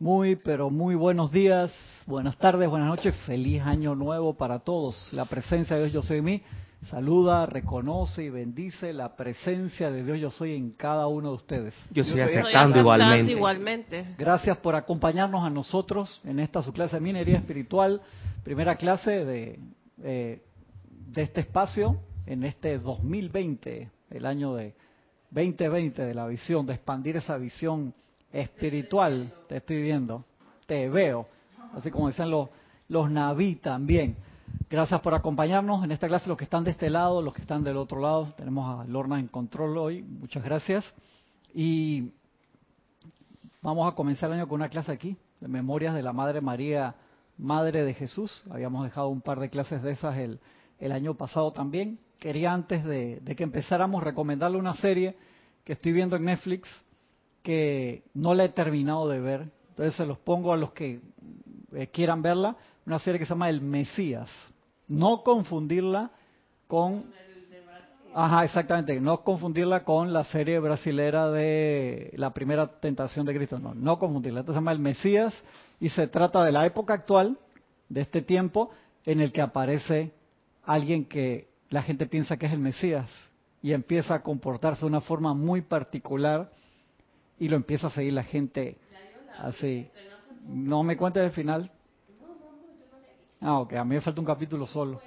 Muy, pero muy buenos días, buenas tardes, buenas noches, feliz año nuevo para todos. La presencia de Dios Yo Soy en mí saluda, reconoce y bendice la presencia de Dios Yo Soy en cada uno de ustedes. Yo estoy Yo aceptando estoy igualmente. igualmente. Gracias por acompañarnos a nosotros en esta su clase de minería espiritual, primera clase de, eh, de este espacio en este 2020, el año de 2020 de la visión, de expandir esa visión espiritual. Te estoy viendo, te veo, así como decían los, los naví también. Gracias por acompañarnos en esta clase, los que están de este lado, los que están del otro lado. Tenemos a Lorna en control hoy, muchas gracias. Y Vamos a comenzar el año con una clase aquí, de Memorias de la Madre María, Madre de Jesús. Habíamos dejado un par de clases de esas el, el año pasado también. Quería antes de, de que empezáramos recomendarle una serie que estoy viendo en Netflix que no la he terminado de ver. Entonces se los pongo a los que eh, quieran verla. Una serie que se llama El Mesías. No confundirla con Ajá, exactamente. No confundirla con la serie brasilera de la primera tentación de Cristo. No, no confundirla. Esto se llama El Mesías y se trata de la época actual, de este tiempo, en el que aparece alguien que la gente piensa que es el Mesías y empieza a comportarse de una forma muy particular y lo empieza a seguir la gente así. No me cuentes el final. Ah, ok. A mí me falta un capítulo solo.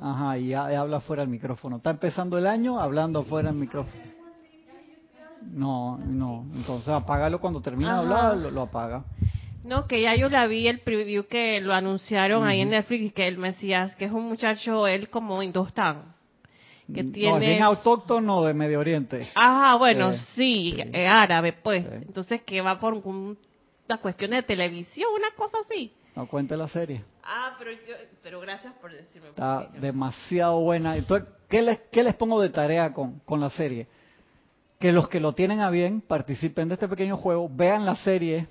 Ajá, y ha- habla fuera del micrófono. Está empezando el año hablando fuera del micrófono. No, no. Entonces apágalo cuando termine de hablar, lo, lo apaga. No, que ya yo la vi el preview que lo anunciaron ahí en Netflix, que el Mesías, que es un muchacho, él como hindustán, que No, es tiene... bien autóctono de Medio Oriente. Ajá, bueno, Sí, sí, sí. árabe, pues. Sí. Entonces, que va por un- una cuestión de televisión, una cosa así. No cuente la serie. Ah, pero yo, pero gracias por decirme. Está porque- demasiado buena. Entonces, ¿qué les, qué les pongo de tarea con, con la serie? Que los que lo tienen a bien participen de este pequeño juego, vean la serie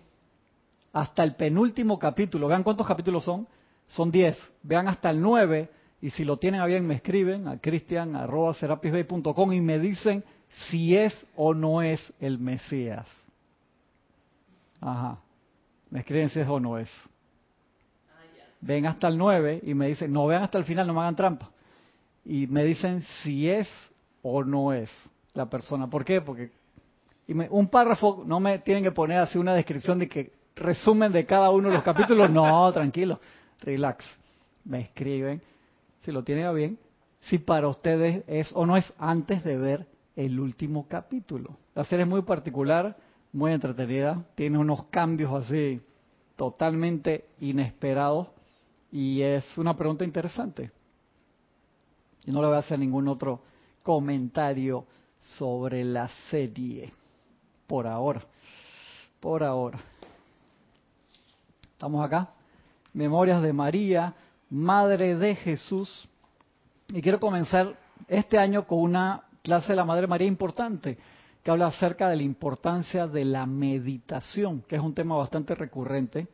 hasta el penúltimo capítulo. Vean cuántos capítulos son. Son 10. Vean hasta el 9. Y si lo tienen a bien, me escriben a cristian.com y me dicen si es o no es el Mesías. Ajá. Me escriben si es o no es ven hasta el 9 y me dicen, no vean hasta el final, no me hagan trampa. Y me dicen si es o no es la persona. ¿Por qué? Porque y me- un párrafo, no me tienen que poner así una descripción de que resumen de cada uno de los capítulos. No, tranquilo, relax. Me escriben, si lo tienen a bien, si para ustedes es o no es antes de ver el último capítulo. La serie es muy particular, muy entretenida, tiene unos cambios así totalmente inesperados y es una pregunta interesante. Y no le voy a hacer ningún otro comentario sobre la serie. Por ahora. Por ahora. Estamos acá. Memorias de María, Madre de Jesús. Y quiero comenzar este año con una clase de la Madre María importante, que habla acerca de la importancia de la meditación, que es un tema bastante recurrente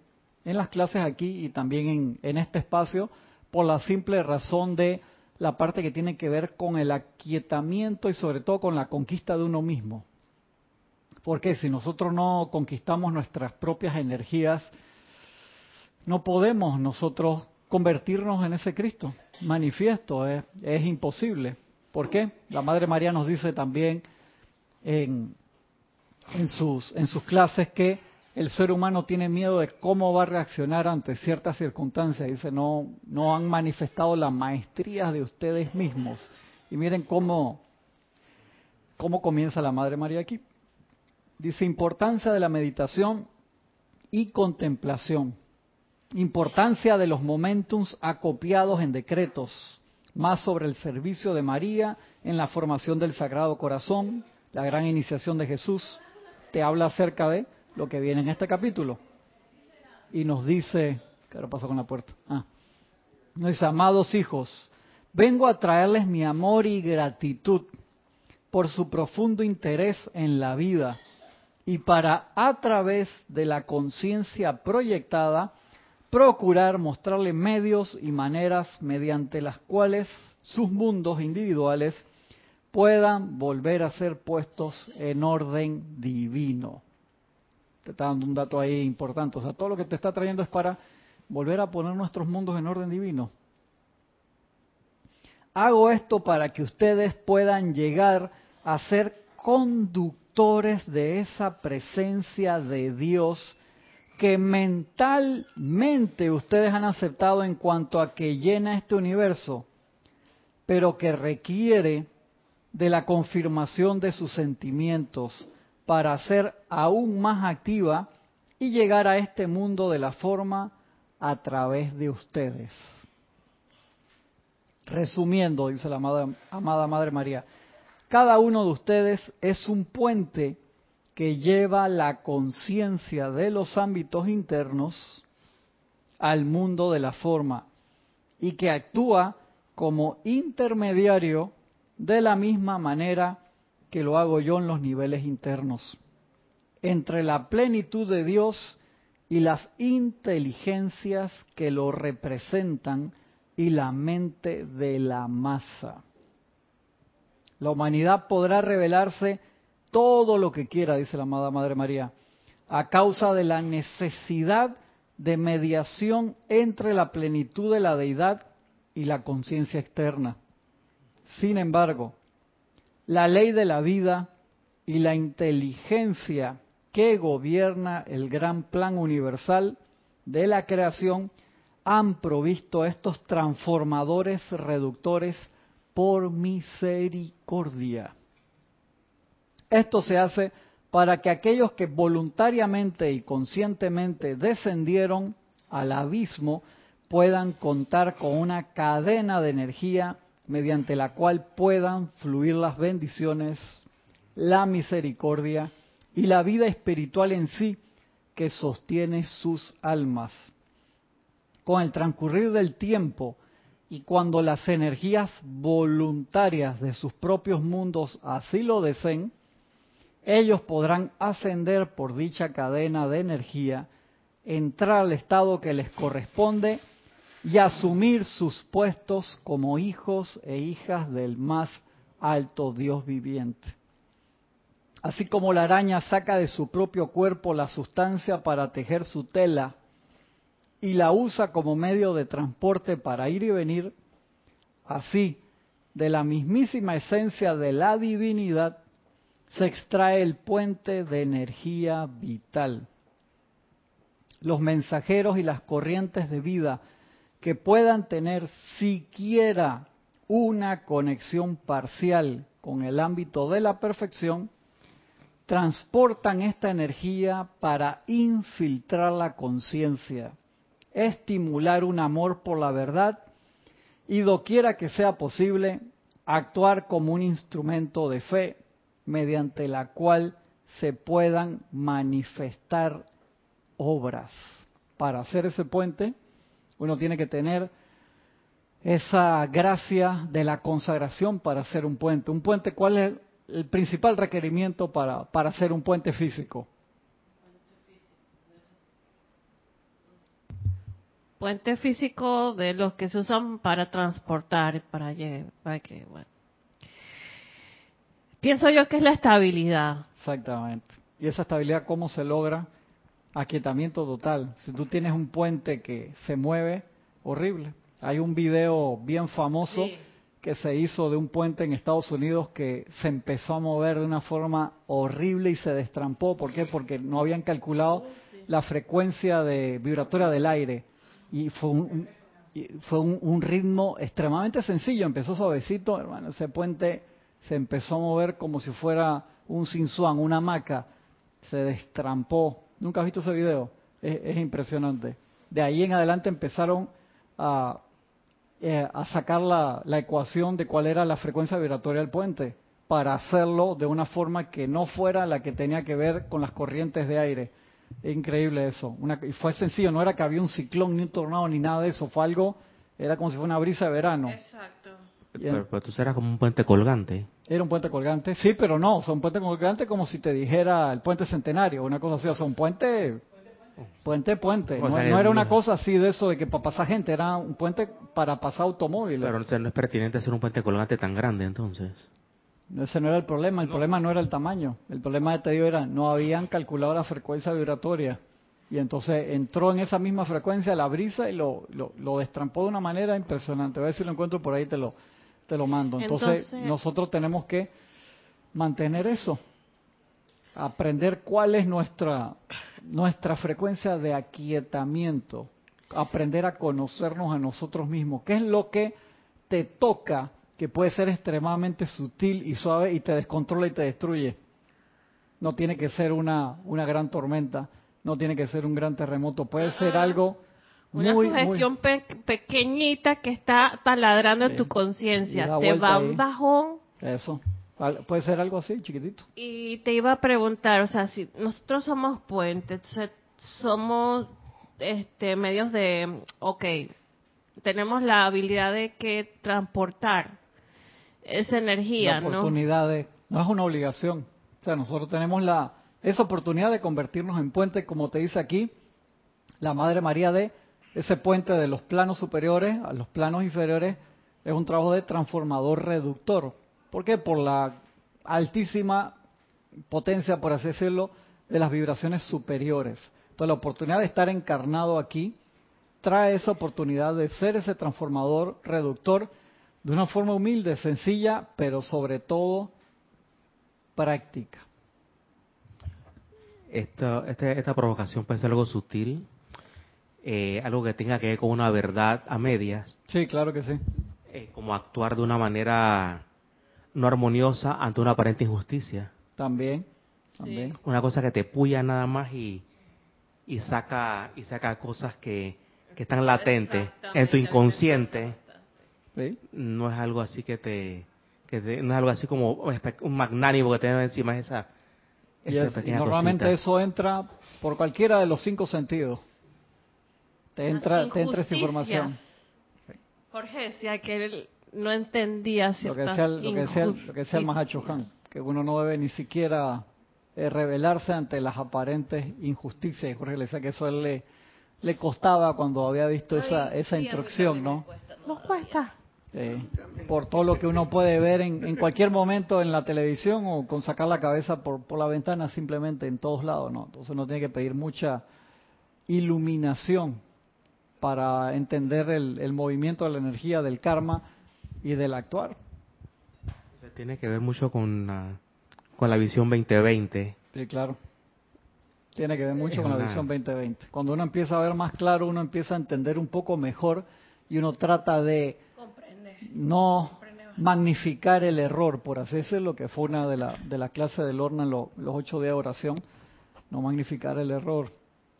en las clases aquí y también en, en este espacio, por la simple razón de la parte que tiene que ver con el aquietamiento y sobre todo con la conquista de uno mismo. Porque si nosotros no conquistamos nuestras propias energías, no podemos nosotros convertirnos en ese Cristo manifiesto, es, imposible. ¿Por qué? La Madre María nos dice también en, en, sus, en sus clases que el ser humano tiene miedo de cómo va a reaccionar ante ciertas circunstancias. Dice, no, no han manifestado la maestría de ustedes mismos. Y miren cómo, cómo comienza la Madre María aquí. Dice, importancia de la meditación y contemplación. Importancia de los momentums acopiados en decretos. Más sobre el servicio de María en la formación del Sagrado Corazón, la gran iniciación de Jesús. Te habla acerca de lo que viene en este capítulo. Y nos dice, ¿qué ahora pasó con la puerta? Ah, nos dice, amados hijos, vengo a traerles mi amor y gratitud por su profundo interés en la vida y para a través de la conciencia proyectada procurar mostrarle medios y maneras mediante las cuales sus mundos individuales puedan volver a ser puestos en orden divino. te está dando un dato ahí importante. O sea, todo lo que te está trayendo es para volver a poner nuestros mundos en orden divino. Hago esto para que ustedes puedan llegar a ser conductores de esa presencia de Dios que mentalmente ustedes han aceptado en cuanto a que llena este universo, pero que requiere de la confirmación de sus sentimientos para ser aún más activa y llegar a este mundo de la forma a través de ustedes. Resumiendo, dice la amada, amada Madre María, cada uno de ustedes es un puente que lleva la conciencia de los ámbitos internos al mundo de la forma y que actúa como intermediario de la misma manera que lo hago yo en los niveles internos, entre la plenitud de Dios y las inteligencias que lo representan y la mente de la masa. La humanidad podrá revelarse todo lo que quiera, dice la amada Madre María, a causa de la necesidad de mediación entre la plenitud de la deidad y la conciencia externa. Sin embargo, la ley de la vida y la inteligencia que gobierna el gran plan universal de la creación han provisto estos transformadores reductores por misericordia. Esto se hace para que aquellos que voluntariamente y conscientemente descendieron al abismo puedan contar con una cadena de energía mediante la cual puedan fluir las bendiciones, la misericordia y la vida espiritual en sí que sostiene sus almas. Con el transcurrir del tiempo y cuando las energías voluntarias de sus propios mundos así lo deseen, ellos podrán ascender por dicha cadena de energía, entrar al estado que les corresponde y asumir sus puestos como hijos e hijas del más alto Dios viviente. Así como la araña saca de su propio cuerpo la sustancia para tejer su tela y la usa como medio de transporte para ir y venir, así, de la mismísima esencia de la divinidad, se extrae el puente de energía vital. Los mensajeros y las corrientes de vida que puedan tener siquiera una conexión parcial con el ámbito de la perfección, transportan esta energía para infiltrar la conciencia, estimular un amor por la verdad y doquiera que sea posible, actuar como un instrumento de fe mediante la cual se puedan manifestar obras. Para hacer ese puente, uno tiene que tener esa gracia de la consagración para hacer un puente. Un puente, ¿cuál es el principal requerimiento para, para hacer un puente físico? Puente físico de los que se usan para transportar, para, para que, bueno, Pienso yo que es la estabilidad. Exactamente. ¿Y esa estabilidad cómo se logra? Aquietamiento total. Si tú tienes un puente que se mueve, horrible. Hay un video bien famoso que se hizo de un puente en Estados Unidos que se empezó a mover de una forma horrible y se destrampó. ¿Por qué? Porque no habían calculado la frecuencia de vibratoria del aire. Y fue un, fue un ritmo extremadamente sencillo. Empezó suavecito, hermano. Ese puente se empezó a mover como si fuera un sinsuan, una hamaca, se destrampó. ¿Nunca has visto ese video? Es, impresionante. De ahí en adelante empezaron a, eh, a sacar la, ecuación de cuál era la frecuencia vibratoria del puente para hacerlo de una forma que no fuera la que tenía que ver con las corrientes de aire. Es increíble eso. Una, y fue sencillo, no era que había un ciclón, ni un tornado, ni nada de eso. Fue algo, era como si fuera una brisa de verano. Exacto. Pero, tú serás como un puente colgante. Era un puente colgante, sí, pero no, o sea, un puente colgante como si te dijera el puente centenario, una cosa así, o sea, un puente, puente, puente. No, era una cosa así de eso de que para pasar gente, era un puente para pasar automóviles. Pero no es pertinente hacer un puente colgante tan grande entonces. Ese no era el problema, el problema no era el tamaño, el problema de te digo era no habían calculado la frecuencia vibratoria y entonces entró en esa misma frecuencia la brisa y lo, lo, destrampó de una manera impresionante. A ver si lo encuentro por ahí te lo te lo mando. Entonces, nosotros tenemos que mantener eso, aprender cuál es nuestra nuestra frecuencia de aquietamiento, aprender a conocernos a nosotros mismos, qué es lo que te toca que puede ser extremadamente sutil y suave y te descontrola y te destruye. No tiene que ser una, una gran tormenta, no tiene que ser un gran terremoto, puede ser algo una sugestión pequeñita que está taladrando en tu conciencia. Te va un bajón. Eso. Puede ser algo así, chiquitito. Y te iba a preguntar, o sea, si nosotros somos puentes, somos este medios de, ok, tenemos la habilidad de que transportar esa energía, la oportunidad De, no es una obligación. O sea, nosotros tenemos la esa oportunidad de convertirnos en puente, como te dice aquí la Madre María de ese puente de los planos superiores a los planos inferiores es un trabajo de transformador reductor. ¿Por qué? Por la altísima potencia, por así decirlo, de las vibraciones superiores. Entonces la oportunidad de estar encarnado aquí trae esa oportunidad de ser ese transformador reductor de una forma humilde, sencilla, pero sobre todo práctica. Esta, esta, provocación puede ser algo sutil, eh, algo que tenga que ver con una verdad a medias. Sí, claro que sí. Eh, como actuar de una manera no armoniosa ante una aparente injusticia. También, también. Una cosa que te puya nada más y, y saca y saca cosas que, que están latentes en tu inconsciente no es algo así que te, que no es algo así como un magnánimo que te encima esa, esa normalmente eso entra por cualquiera de los cinco sentidos te entra te entra esa información. Jorge decía que él no entendía lo que sea lo que sea lo que sea el Mahacho que uno no debe ni siquiera eh, rebelarse ante las aparentes injusticias. Jorge le decía que eso él le le costaba cuando había visto esa esa instrucción no nos cuesta. Eh, por todo lo que uno puede ver en, cualquier momento en la televisión o con sacar la cabeza por, por la ventana simplemente en todos lados, ¿no? Entonces uno tiene que pedir mucha iluminación para entender el, el movimiento de la energía del karma y del actuar. Tiene que ver mucho con la, con la visión 2020. Sí, claro. Tiene que ver mucho con la visión 2020. Cuando uno empieza a ver más claro, uno empieza a entender un poco mejor y uno trata de no magnificar el error, por así decirlo, que fue una de la, de la clase del horno en los ocho días de oración, no magnificar el error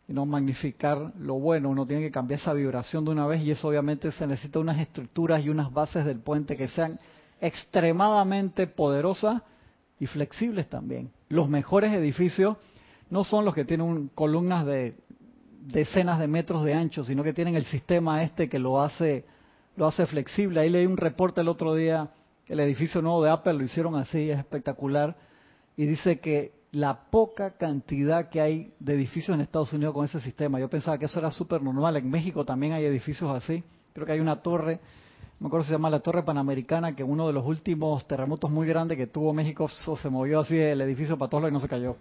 y no magnificar lo bueno, uno tiene que cambiar esa vibración de una vez y eso obviamente se necesita unas estructuras y unas bases del puente que sean extremadamente poderosas y flexibles también. Los mejores edificios no son los que tienen columnas de decenas de metros de ancho, sino que tienen el sistema este que lo hace lo hace flexible. Ahí leí un reporte el otro día, el edificio nuevo de Apple lo hicieron así, es espectacular, y dice que la poca cantidad que hay de edificios en Estados Unidos con ese sistema, yo pensaba que eso era súper normal, en México también hay edificios así, creo que hay una torre, me acuerdo se llama la Torre Panamericana, que uno de los últimos terremotos muy grandes que tuvo México se movió así el edificio para todos y no se cayó.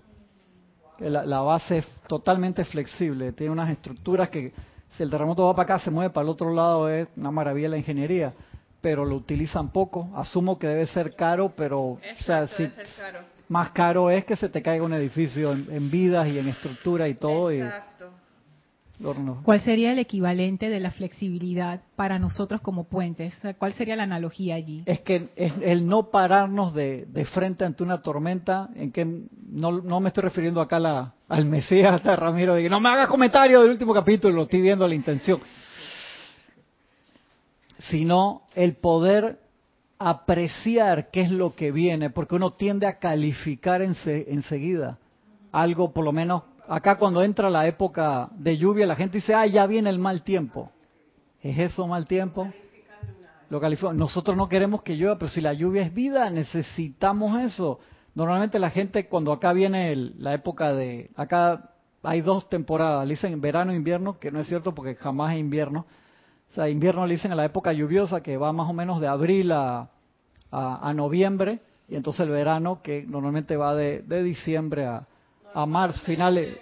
La, la base es totalmente flexible, tiene unas estructuras que si el terremoto va para acá, se mueve para el otro lado, es una maravilla la ingeniería, pero lo utilizan poco. Asumo que debe ser caro, pero o sea, si más caro es que se te caiga un edificio en, vidas y en estructura y todo. Exacto. ¿Cuál sería el equivalente de la flexibilidad para nosotros como puentes? ¿Cuál sería la analogía allí? Es que es el no pararnos de, frente ante una tormenta, en que no, no me estoy refiriendo acá la, al Mesías, hasta Ramiro, de que no me hagas comentario del último capítulo, lo estoy viendo la intención, sino el poder apreciar qué es lo que viene, porque uno tiende a calificar enseguida algo, por lo menos acá cuando entra la época de lluvia, la gente dice, ah, ya viene el mal tiempo. ¿Es eso mal tiempo? Lo Nosotros no queremos que llueva, pero si la lluvia es vida, necesitamos eso. Normalmente la gente cuando acá viene la época de, acá hay dos temporadas, le dicen verano e invierno, que no es cierto porque jamás es invierno. O sea, invierno le dicen a la época lluviosa que va más o menos de abril a, a noviembre y entonces el verano que normalmente va de, diciembre a, marzo,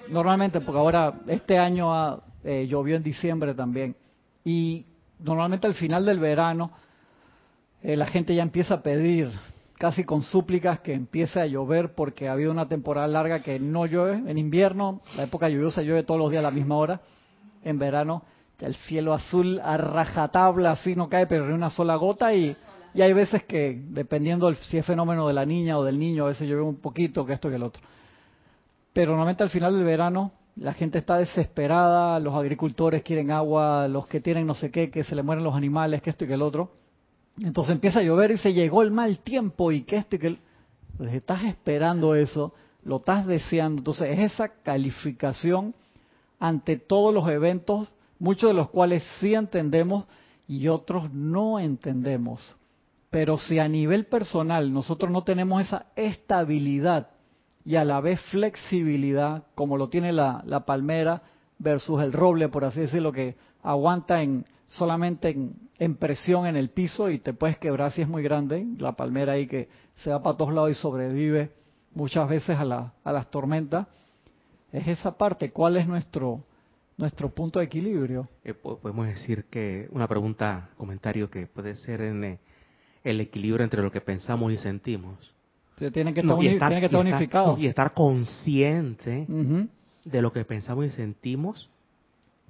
normalmente porque ahora este año eh, llovió en diciembre también y normalmente al final del verano eh, la gente ya empieza a pedir casi con súplicas que empiece a llover porque ha habido una temporada larga que no llueve. En invierno, la época lluviosa llueve todos los días a la misma hora. En verano, el cielo azul a rajatabla, así no cae, pero ni una sola gota. Y, y hay veces que, dependiendo si es fenómeno de la niña o del niño, a veces llueve un poquito, que esto que el otro. Pero normalmente al final del verano, la gente está desesperada, los agricultores quieren agua, los que tienen no sé qué, que se le mueren los animales, que esto y que el otro entonces empieza a llover y se llegó el mal tiempo y que esto y que... Pues estás esperando eso, lo estás deseando. Entonces es esa calificación ante todos los eventos, muchos de los cuales sí entendemos y otros no entendemos. Pero si a nivel personal nosotros no tenemos esa estabilidad y a la vez flexibilidad, como lo tiene la, palmera versus el roble, por así decirlo, que aguanta en solamente en, presión en el piso y te puedes quebrar si es muy grande, la palmera ahí que se va para todos lados y sobrevive muchas veces a, a las tormentas. Es esa parte, ¿cuál es nuestro, nuestro punto de equilibrio? Eh, podemos decir que una pregunta, comentario que puede ser en eh, el equilibrio entre lo que pensamos y sentimos. tiene que estar, que estar unificado. y estar consciente de lo que pensamos y sentimos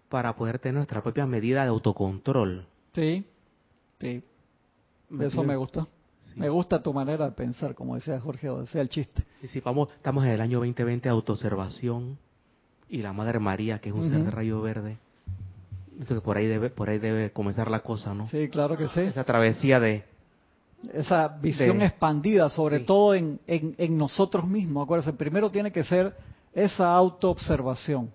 para poder tener nuestra propia medida de autocontrol. Sí, sí. Eso me gusta. Me gusta tu manera de pensar, como decía Jorge, decía el chiste. Sí, sí, vamos, estamos en el año 2020 de autoobservación y la Madre María, que es un ser de rayo verde. Entonces por ahí debe, por ahí debe comenzar la cosa, ¿no? Sí, claro que sí. Esa travesía de esa visión expandida, sobre todo en, en, en nosotros mismos. Acuérdense, primero tiene que ser esa autoobservación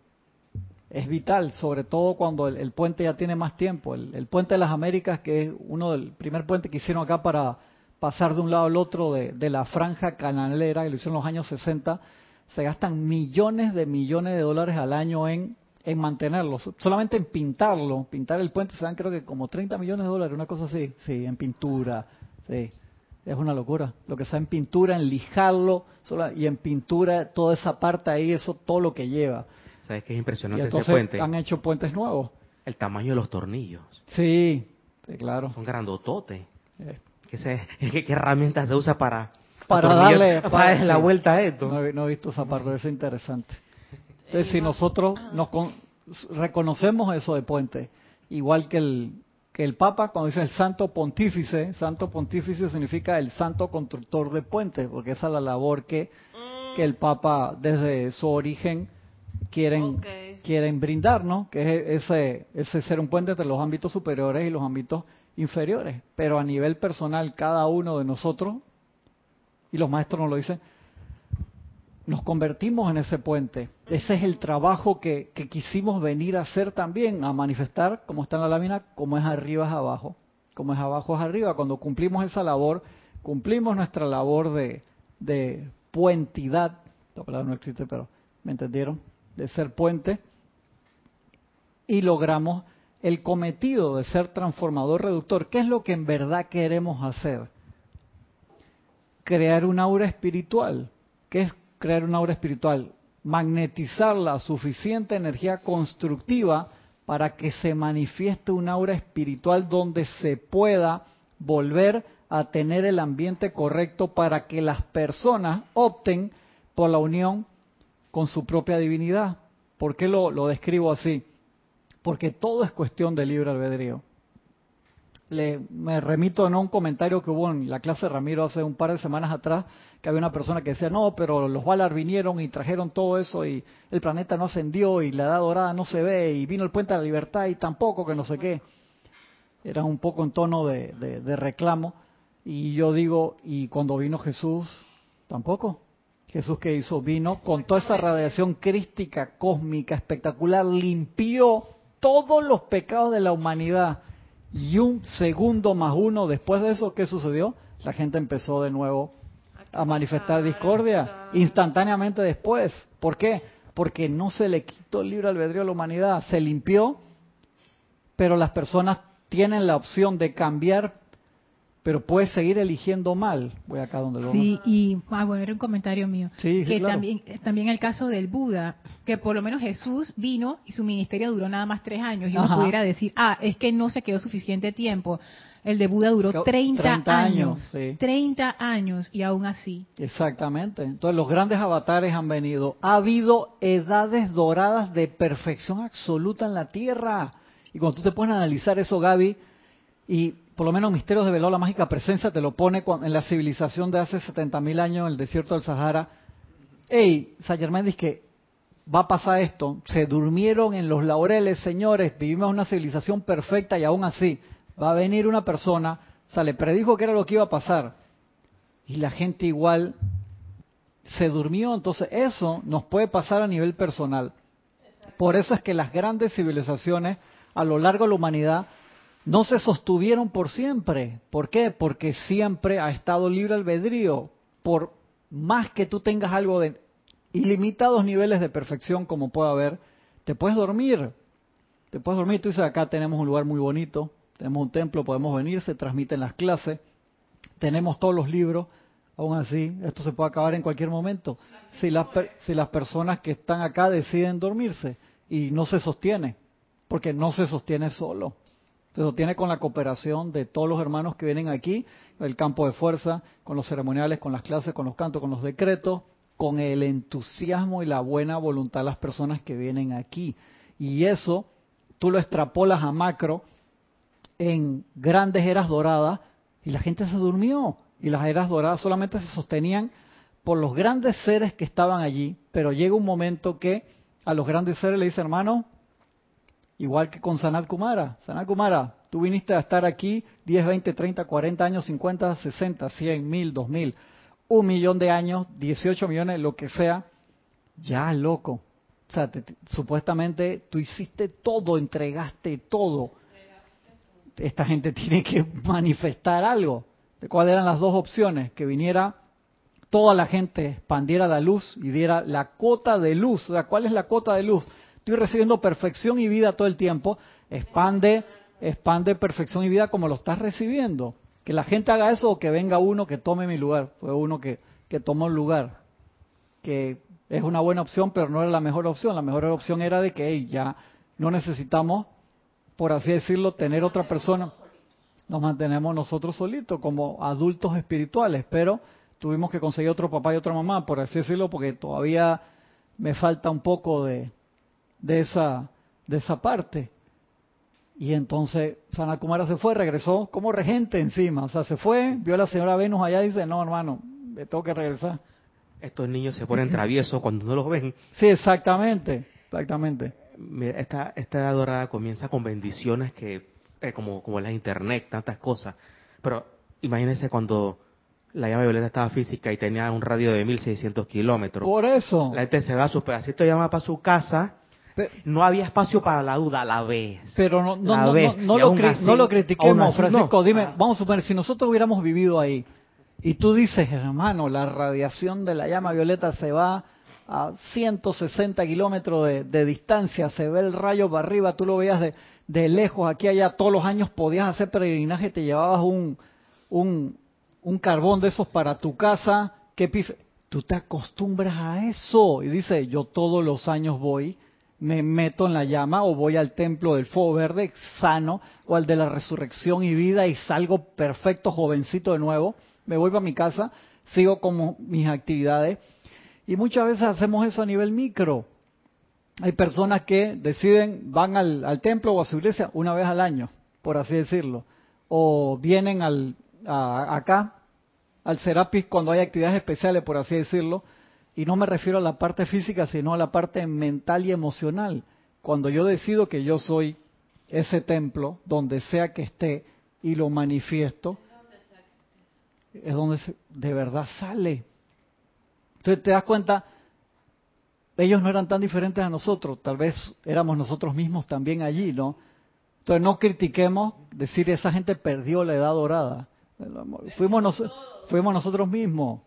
es vital, sobre todo cuando el, puente ya tiene más tiempo. El, puente de las Américas, que es uno del primer puente que hicieron acá para pasar de un lado al otro de, la franja canalera, que lo hicieron en los años 60, se gastan millones de millones de dólares al año en, en mantenerlo. Solamente en pintarlo, pintar el puente se dan creo que como 30 millones de dólares, una cosa así. Sí, en pintura, sí. Es una locura. Lo que sea en pintura, en lijarlo, y en pintura, toda esa parte ahí, eso todo lo que lleva. ¿Sabes qué es impresionante ese puente? han hecho puentes nuevos. El tamaño de los tornillos. Sí, claro. Son grandototes. Eh. ¿Qué, herramientas se usa para, para darle para, la vuelta a esto? No, he visto esa parte, es interesante. Entonces, si nosotros nos reconocemos eso de puente, igual que el, que el Papa, cuando dice el Santo Pontífice, Santo Pontífice significa el Santo Constructor de Puentes, porque esa es la labor que, que el Papa desde su origen quieren, quieren brindar, ¿no? Que es ese, ese ser un puente entre los ámbitos superiores y los ámbitos inferiores. Pero a nivel personal, cada uno de nosotros, y los maestros nos lo dicen, nos convertimos en ese puente. Ese es el trabajo que, que, quisimos venir a hacer también, a manifestar, como está en la lámina, como es arriba es abajo, como es abajo es arriba. Cuando cumplimos esa labor, cumplimos nuestra labor de, de puentidad, la palabra no existe, pero ¿me entendieron? de ser puente y logramos el cometido de ser transformador reductor. ¿Qué es lo que en verdad queremos hacer? Crear un aura espiritual. ¿Qué es crear un aura espiritual? Magnetizar la suficiente energía constructiva para que se manifieste un aura espiritual donde se pueda volver a tener el ambiente correcto para que las personas opten por la unión con su propia divinidad. ¿Por qué lo, describo así? Porque todo es cuestión de libre albedrío. Le, me remito a un comentario que hubo en la clase de Ramiro hace un par de semanas atrás, que había una persona que decía, no, pero los Valar vinieron y trajeron todo eso y el planeta no ascendió y la edad dorada no se ve y vino el puente de la libertad y tampoco que no sé qué. Era un poco en tono de, de reclamo. Y yo digo, ¿y cuando vino Jesús? Tampoco. Jesús que hizo vino con toda esa radiación crística, cósmica, espectacular, limpió todos los pecados de la humanidad. Y un segundo más uno después de eso, ¿qué sucedió? La gente empezó de nuevo a manifestar discordia instantáneamente después. ¿Por qué? Porque no se le quitó el libre albedrío a la humanidad, se limpió, pero las personas tienen la opción de cambiar pero puedes seguir eligiendo mal. Voy acá donde lo Sí, y ah, bueno, era un comentario mío. Sí, que claro. también, también el caso del Buda, que por lo menos Jesús vino y su ministerio duró nada más tres años. Y uno Ajá. pudiera decir, ah, es que no se quedó suficiente tiempo. El de Buda duró Quedó 30, 30 años, años. sí. 30 años y aún así. Exactamente. Entonces los grandes avatares han venido. Ha habido edades doradas de perfección absoluta en la Tierra. Y cuando tú te pones a analizar eso, Gaby, y por lo menos Misterios de Veló, la mágica presencia, te lo pone en la civilización de hace 70.000 años en el desierto del Sahara. Ey, Saint Germain dice que va a pasar esto. Se durmieron en los laureles, señores. Vivimos una civilización perfecta y aún así va a venir una persona, o sea, le predijo que era lo que iba a pasar. Y la gente igual se durmió. Entonces eso nos puede pasar a nivel personal. Por eso es que las grandes civilizaciones a lo largo de la humanidad no se sostuvieron por siempre. ¿Por qué? Porque siempre ha estado libre albedrío. Por más que tú tengas algo de ilimitados niveles de perfección como pueda haber, te puedes dormir. Te puedes dormir. Tú dices, acá tenemos un lugar muy bonito, tenemos un templo, podemos venir, se transmiten las clases, tenemos todos los libros. Aún así, esto se puede acabar en cualquier momento. Si las, si las personas que están acá deciden dormirse y no se sostiene, porque no se sostiene solo. Se sostiene con la cooperación de todos los hermanos que vienen aquí, el campo de fuerza, con los ceremoniales, con las clases, con los cantos, con los decretos, con el entusiasmo y la buena voluntad de las personas que vienen aquí. Y eso tú lo extrapolas a macro en grandes eras doradas y la gente se durmió. Y las eras doradas solamente se sostenían por los grandes seres que estaban allí, pero llega un momento que a los grandes seres le dice, hermano, igual que con Sanat Kumara, Sanat Kumara, tú viniste a estar aquí 10, 20, 30, 40 años, 50, 60, 100, 1000, 2000, un millón de años, 18 millones, lo que sea, ya loco. O sea, te- te- supuestamente tú hiciste todo, entregaste todo. Esta gente tiene que manifestar algo. ¿De cuáles eran las dos opciones? Que viniera toda la gente, expandiera la luz y diera la cuota de luz. O sea, ¿cuál es la cuota de luz? Estoy recibiendo perfección y vida todo el tiempo. Expande, expande perfección y vida como lo estás recibiendo. Que la gente haga eso o que venga uno que tome mi lugar. Fue uno que, que tomó el lugar. Que es una buena opción, pero no era la mejor opción. La mejor opción era de que ya no necesitamos, por así decirlo, tener otra persona. Nos mantenemos nosotros solitos como adultos espirituales, pero tuvimos que conseguir otro papá y otra mamá, por así decirlo, porque todavía me falta un poco de, de esa de esa parte. Y entonces Sanakumara se fue, regresó como regente encima, o sea, se fue, vio a la señora Venus allá y dice, no hermano, me tengo que regresar. Estos niños se ponen traviesos cuando no los ven. Sí, exactamente, exactamente. Mira, esta, esta edad dorada comienza con bendiciones que, eh, como, como la internet, tantas cosas. Pero imagínense cuando la llama violeta estaba física y tenía un radio de 1600 kilómetros. Por eso. La gente se va a su pedacito de llama para su casa. No había espacio para la duda, la vez. Pero no, no, no, ves, no, lo, cri- así- no lo critiquemos, Francisco. Dime, Ah. vamos a suponer, si nosotros hubiéramos vivido ahí y tú dices, hermano, la radiación de la llama violeta se va a 160 kilómetros de, de distancia, se ve el rayo para arriba, tú lo veías de, de lejos, aquí allá, todos los años podías hacer peregrinaje, te llevabas un, un, un carbón de esos para tu casa, qué pife. Tú te acostumbras a eso y dices, yo todos los años voy me meto en la llama o voy al templo del fuego verde sano o al de la resurrección y vida y salgo perfecto, jovencito de nuevo, me voy para mi casa, sigo como mis actividades y muchas veces hacemos eso a nivel micro. Hay personas que deciden, van al, al templo o a su iglesia una vez al año, por así decirlo, o vienen al, a- acá, al Serapis cuando hay actividades especiales, por así decirlo, y no me refiero a la parte física, sino a la parte mental y emocional. Cuando yo decido que yo soy ese templo, donde sea que esté, y lo manifiesto, es donde de verdad sale. Entonces te das cuenta, ellos no eran tan diferentes a nosotros, tal vez éramos nosotros mismos también allí, ¿no? Entonces no critiquemos decir esa gente perdió la edad dorada. Fuimos, nos- fuimos nosotros mismos.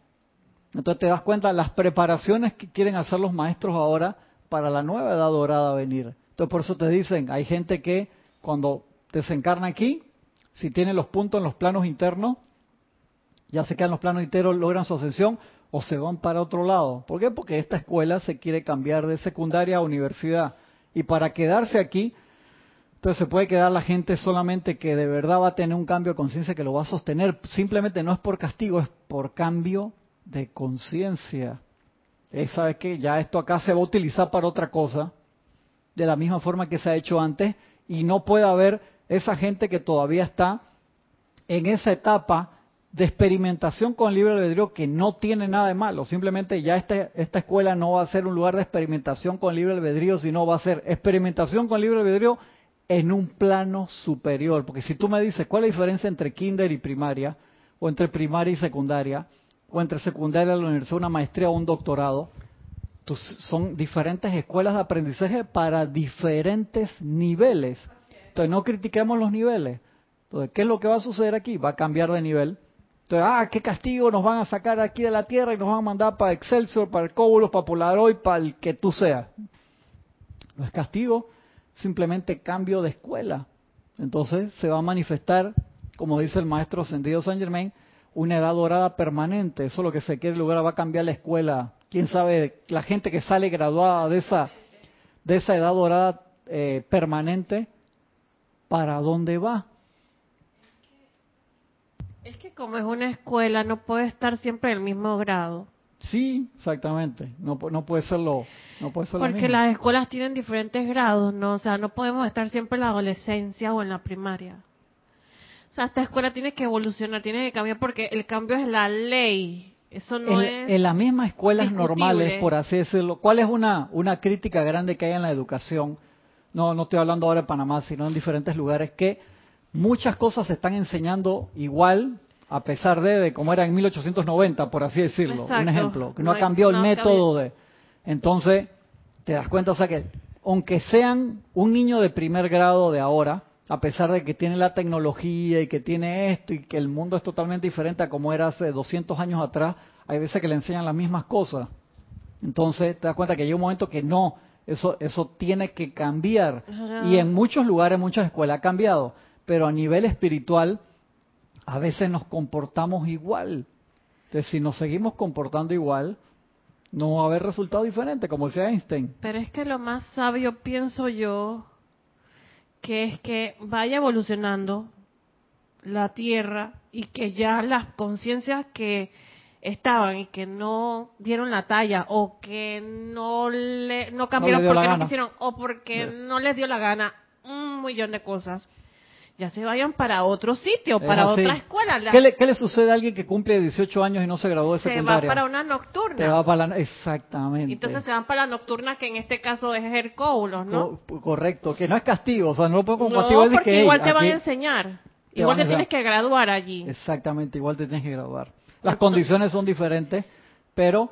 Entonces te das cuenta las preparaciones que quieren hacer los maestros ahora para la nueva edad dorada venir. Entonces por eso te dicen, hay gente que cuando desencarna aquí, si tiene los puntos en los planos internos, ya se quedan los planos enteros, logran su ascensión o se van para otro lado. ¿Por qué? Porque esta escuela se quiere cambiar de secundaria a universidad. Y para quedarse aquí, entonces se puede quedar la gente solamente que de verdad va a tener un cambio de conciencia que lo va a sostener. Simplemente no es por castigo, es por cambio de conciencia. ¿Sabes qué? Ya esto acá se va a utilizar para otra cosa, de la misma forma que se ha hecho antes, y no puede haber esa gente que todavía está en esa etapa de experimentación con libre albedrío que no tiene nada de malo. Simplemente ya esta, esta escuela no va a ser un lugar de experimentación con libre albedrío, sino va a ser experimentación con libre albedrío en un plano superior. Porque si tú me dices cuál es la diferencia entre kinder y primaria, o entre primaria y secundaria, o entre secundaria la universidad, una maestría o un doctorado, son diferentes escuelas de aprendizaje para diferentes niveles. Entonces no critiquemos los niveles. Entonces, ¿qué es lo que va a suceder aquí? Va a cambiar de nivel. Entonces, ah, qué castigo nos van a sacar aquí de la tierra y nos van a mandar para Excelsior, para el Cóbulos, para Polaroid, para el que tú seas. No es castigo, simplemente cambio de escuela. Entonces se va a manifestar, como dice el maestro Ascendido San Germain, una edad dorada permanente. Eso es lo que se quiere lograr, va a cambiar la escuela. Quién sabe, la gente que sale graduada de esa, de esa edad dorada eh, permanente, ¿para dónde va? Es que como es una escuela, no puede estar siempre en el mismo grado. Sí, exactamente. No, no puede serlo. No puede ser Porque las escuelas tienen diferentes grados, ¿no? O sea, no podemos estar siempre en la adolescencia o en la primaria. Sea, esta escuela tiene que evolucionar, tiene que cambiar porque el cambio es la ley. Eso no es. En las mismas escuelas normales, por así decirlo, ¿cuál es una, una crítica grande que hay en la educación? No, no estoy hablando ahora de Panamá, sino en diferentes lugares que muchas cosas se están enseñando igual a pesar de, de como era en 1890, por así decirlo, un ejemplo, que no, ha cambiado el método de... Entonces, te das cuenta, o sea que, aunque sean un niño de primer grado de ahora, a pesar de que tiene la tecnología y que tiene esto y que el mundo es totalmente diferente a como era hace 200 años atrás, hay veces que le enseñan las mismas cosas. Entonces, te das cuenta que hay un momento que no, eso, eso tiene que cambiar. Y en muchos lugares, muchas escuelas ha cambiado, pero a nivel espiritual, a veces nos comportamos igual. Entonces, si nos seguimos comportando igual, no va a haber resultado diferente, como decía Einstein. Pero es que lo más sabio, pienso yo, que es que vaya evolucionando la Tierra y que ya las conciencias que estaban y que no dieron la talla o que no le no cambiaron porque no quisieron o porque no les dio la gana un millón de cosas ya se vayan para otro sitio, para otra escuela. ¿Qué, le, ¿Qué, le, sucede a alguien que cumple 18 años y no se graduó de secundaria? Se va para una nocturna. Te va para la, exactamente. Entonces se van para la nocturna, que en este caso es Hercoulos, ¿no? correcto, que no es castigo, o sea, no lo puedo como no, porque igual te van a enseñar. igual te tienes que graduar allí. Exactamente, igual te tienes que graduar. Las condiciones son diferentes, pero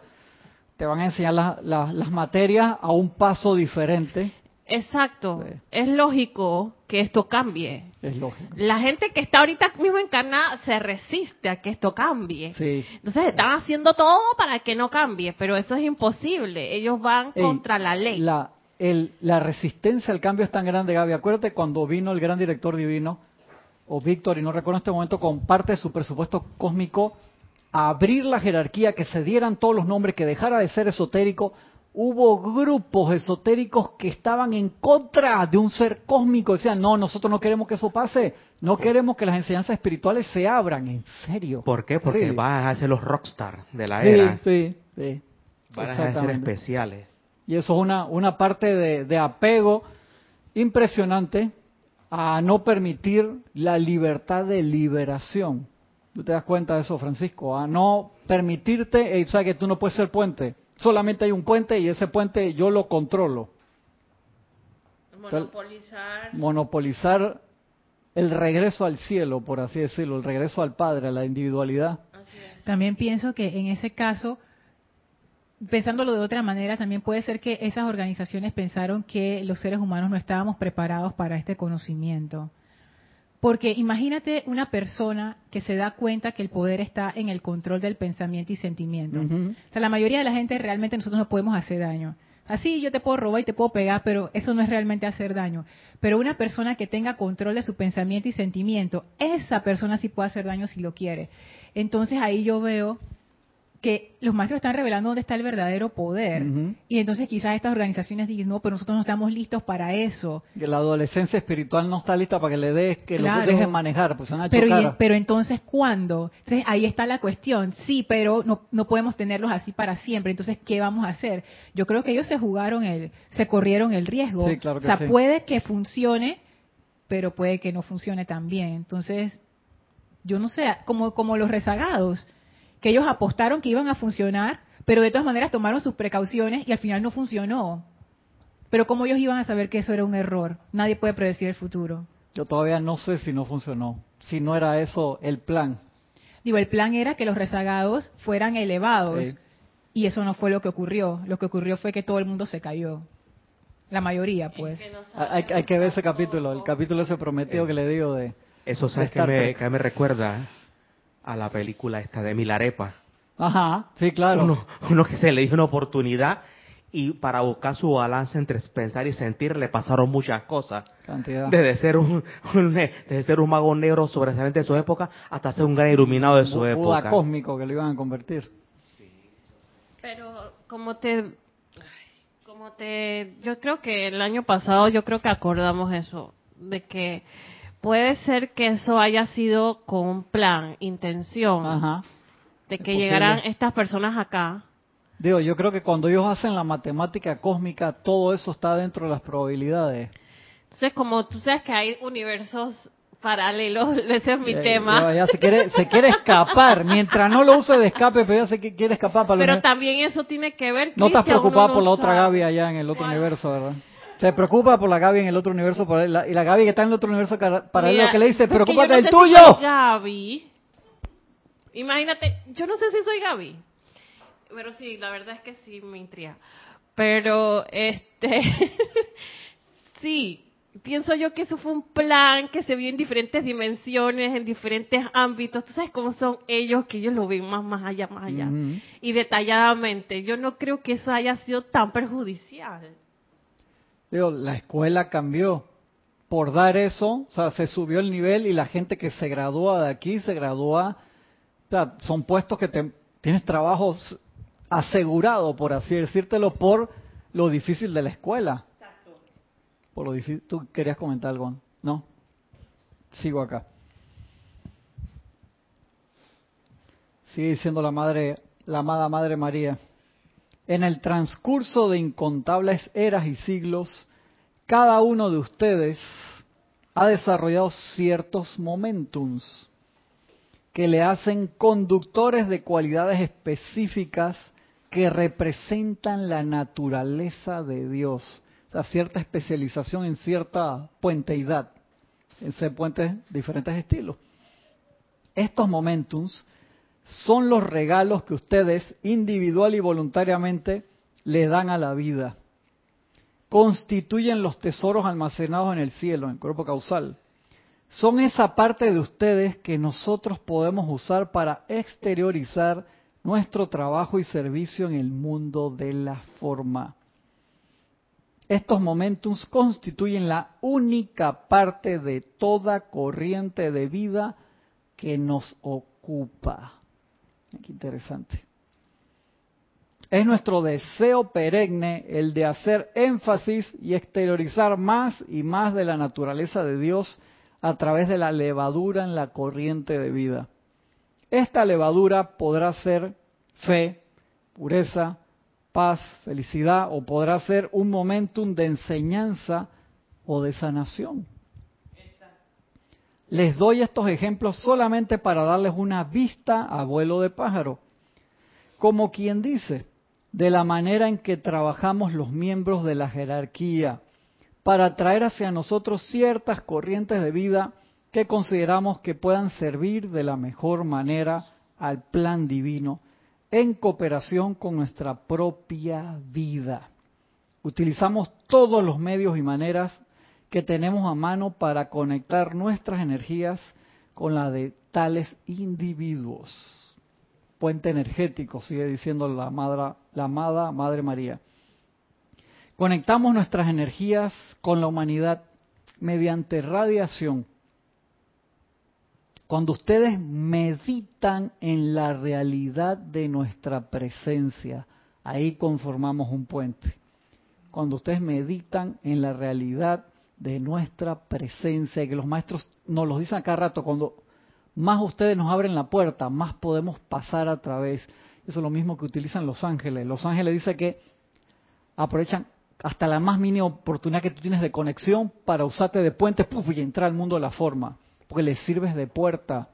te van a enseñar las materias a un paso diferente Exacto. Es lógico que esto cambie. Es lógico. La gente que está ahorita mismo encarnada se resiste a que esto cambie. Sí. Entonces están haciendo todo para que no cambie, pero eso es imposible. Ellos van contra la ley. La, el, la resistencia al cambio es tan grande, Gaby. Acuérdate cuando vino el gran director divino, o Víctor, y no recuerdo en este momento, con parte de su presupuesto cósmico, a abrir la jerarquía, que se dieran todos los nombres, que dejara de ser esotérico, hubo grupos esotéricos que estaban en contra de un ser cósmico. Decían, no, nosotros no queremos que eso pase. No queremos que las enseñanzas espirituales se abran. En serio. ¿Por qué? Porque van a ser los rockstar de la era. Sí, sí. Van a ser especiales. Y eso es una, una parte de, de apego impresionante a no permitir la libertad de liberación. ¿Tú te das cuenta de eso, Francisco? A no permitirte, y sabes que tú no puedes ser puente solamente hay un puente y ese puente yo lo controlo. Monopolizar. monopolizar el regreso al cielo, por así decirlo, el regreso al Padre, a la individualidad. También pienso que en ese caso, pensándolo de otra manera, también puede ser que esas organizaciones pensaron que los seres humanos no estábamos preparados para este conocimiento. Porque imagínate una persona que se da cuenta que el poder está en el control del pensamiento y sentimiento. O sea, la mayoría de la gente realmente nosotros no podemos hacer daño. Así yo te puedo robar y te puedo pegar, pero eso no es realmente hacer daño. Pero una persona que tenga control de su pensamiento y sentimiento, esa persona sí puede hacer daño si lo quiere. Entonces ahí yo veo que los maestros están revelando dónde está el verdadero poder. Y entonces quizás estas organizaciones digan, no, pero nosotros no estamos listos para eso. Que la adolescencia espiritual no está lista para que le des, que lo dejen manejar, pues van pero, pero entonces, ¿cuándo? Entonces ahí está la cuestión. Sí, pero no, no podemos tenerlos así para siempre. Entonces, ¿qué vamos a hacer? Yo creo que ellos se jugaron el, se corrieron el riesgo. Sí, claro que o sea, puede que funcione, pero puede que no funcione también. Entonces, yo no sé, como, como los rezagados que ellos apostaron que iban a funcionar, pero de todas maneras tomaron sus precauciones y al final no funcionó. Pero ¿cómo ellos iban a saber que eso era un error? Nadie puede predecir el futuro. Yo todavía no sé si no funcionó, si no era eso el plan. Digo, el plan era que los rezagados fueran elevados y eso no fue lo que ocurrió. Lo que ocurrió fue que todo el mundo se cayó. La mayoría, pues. hay, que ver ese capítulo, el capítulo ese prometido que le digo de... Eso sabes que me, que me recuerda a la película esta de Milarepa. Ajá, sí, claro. Uno, que se le dio una oportunidad y para buscar su balance entre pensar y sentir le pasaron muchas cosas. Cantidad. Desde ser un, desde ser un mago negro sobresaliente de su época hasta ser un gran iluminado de su un época. cósmico que lo iban a convertir. Sí. Pero como te como te yo creo que el año pasado yo creo que acordamos eso de que puede ser que eso haya sido con plan, intención, de que llegaran estas personas acá. Digo, yo creo que cuando ellos hacen la matemática cósmica, todo eso está dentro de las probabilidades. Entonces, como tú sabes que hay universos paralelos, ese es mi eh, tema. Ya, se, quiere, se quiere escapar, mientras no lo use de escape, pero ya se quiere escapar. Para pero también eso tiene que ver. No estás preocupado por la otra Gaby allá en el otro universo, ¿verdad? Se preocupa por la Gaby en el otro universo y la Gaby que está en el otro universo paralelo que le dice, preocúpate del tuyo. Gaby. Imagínate, yo no sé si soy Gaby. Pero sí, la verdad es que sí me intriga. Pero, este, sí, pienso yo que eso fue un plan que se vio en diferentes dimensiones, en diferentes ámbitos. Tú sabes cómo son ellos, que ellos lo ven más, más allá, más allá. Y detalladamente. Yo no creo que eso haya sido tan perjudicial la escuela cambió. Por dar eso, o sea, se subió el nivel y la gente que se gradúa de aquí se gradúa, son puestos que te, tienes trabajos asegurado, por así decírtelo, por lo difícil de la escuela. Por lo difícil. ¿Tú querías comentar algo? ¿No? Sigo acá. Sigue diciendo la madre, la amada Madre María. En el transcurso de incontables eras y siglos, cada uno de ustedes ha desarrollado ciertos momentums que le hacen conductores de cualidades específicas que representan la naturaleza de Dios, o sea, cierta especialización en cierta puenteidad, en ser puentes diferentes estilos. Estos momentums son los regalos que ustedes individual y voluntariamente le dan a la vida. Constituyen los tesoros almacenados en el cielo, en el cuerpo causal. Son esa parte de ustedes que nosotros podemos usar para exteriorizar nuestro trabajo y servicio en el mundo de la forma. Estos momentos constituyen la única parte de toda corriente de vida que nos ocupa. Qué interesante. Es nuestro deseo perenne el de hacer énfasis y exteriorizar más y más de la naturaleza de Dios a través de la levadura en la corriente de vida. Esta levadura podrá ser fe, pureza, paz, felicidad o podrá ser un momentum de enseñanza o de sanación. Les doy estos ejemplos solamente para darles una vista a vuelo de pájaro. Como quien dice, de la manera en que trabajamos los miembros de la jerarquía para traer hacia nosotros ciertas corrientes de vida que consideramos que puedan servir de la mejor manera al plan divino en cooperación con nuestra propia vida. Utilizamos todos los medios y maneras que tenemos a mano para conectar nuestras energías con la de tales individuos. Puente energético, sigue diciendo la, madre, la amada Madre María. Conectamos nuestras energías con la humanidad mediante radiación. Cuando ustedes meditan en la realidad de nuestra presencia, ahí conformamos un puente. Cuando ustedes meditan en la realidad de nuestra presencia, y que los maestros nos lo dicen cada rato, cuando más ustedes nos abren la puerta, más podemos pasar a través. Eso es lo mismo que utilizan los ángeles. Los ángeles dicen que aprovechan hasta la más mínima oportunidad que tú tienes de conexión para usarte de puente y entrar al mundo de la forma, porque les sirves de puerta.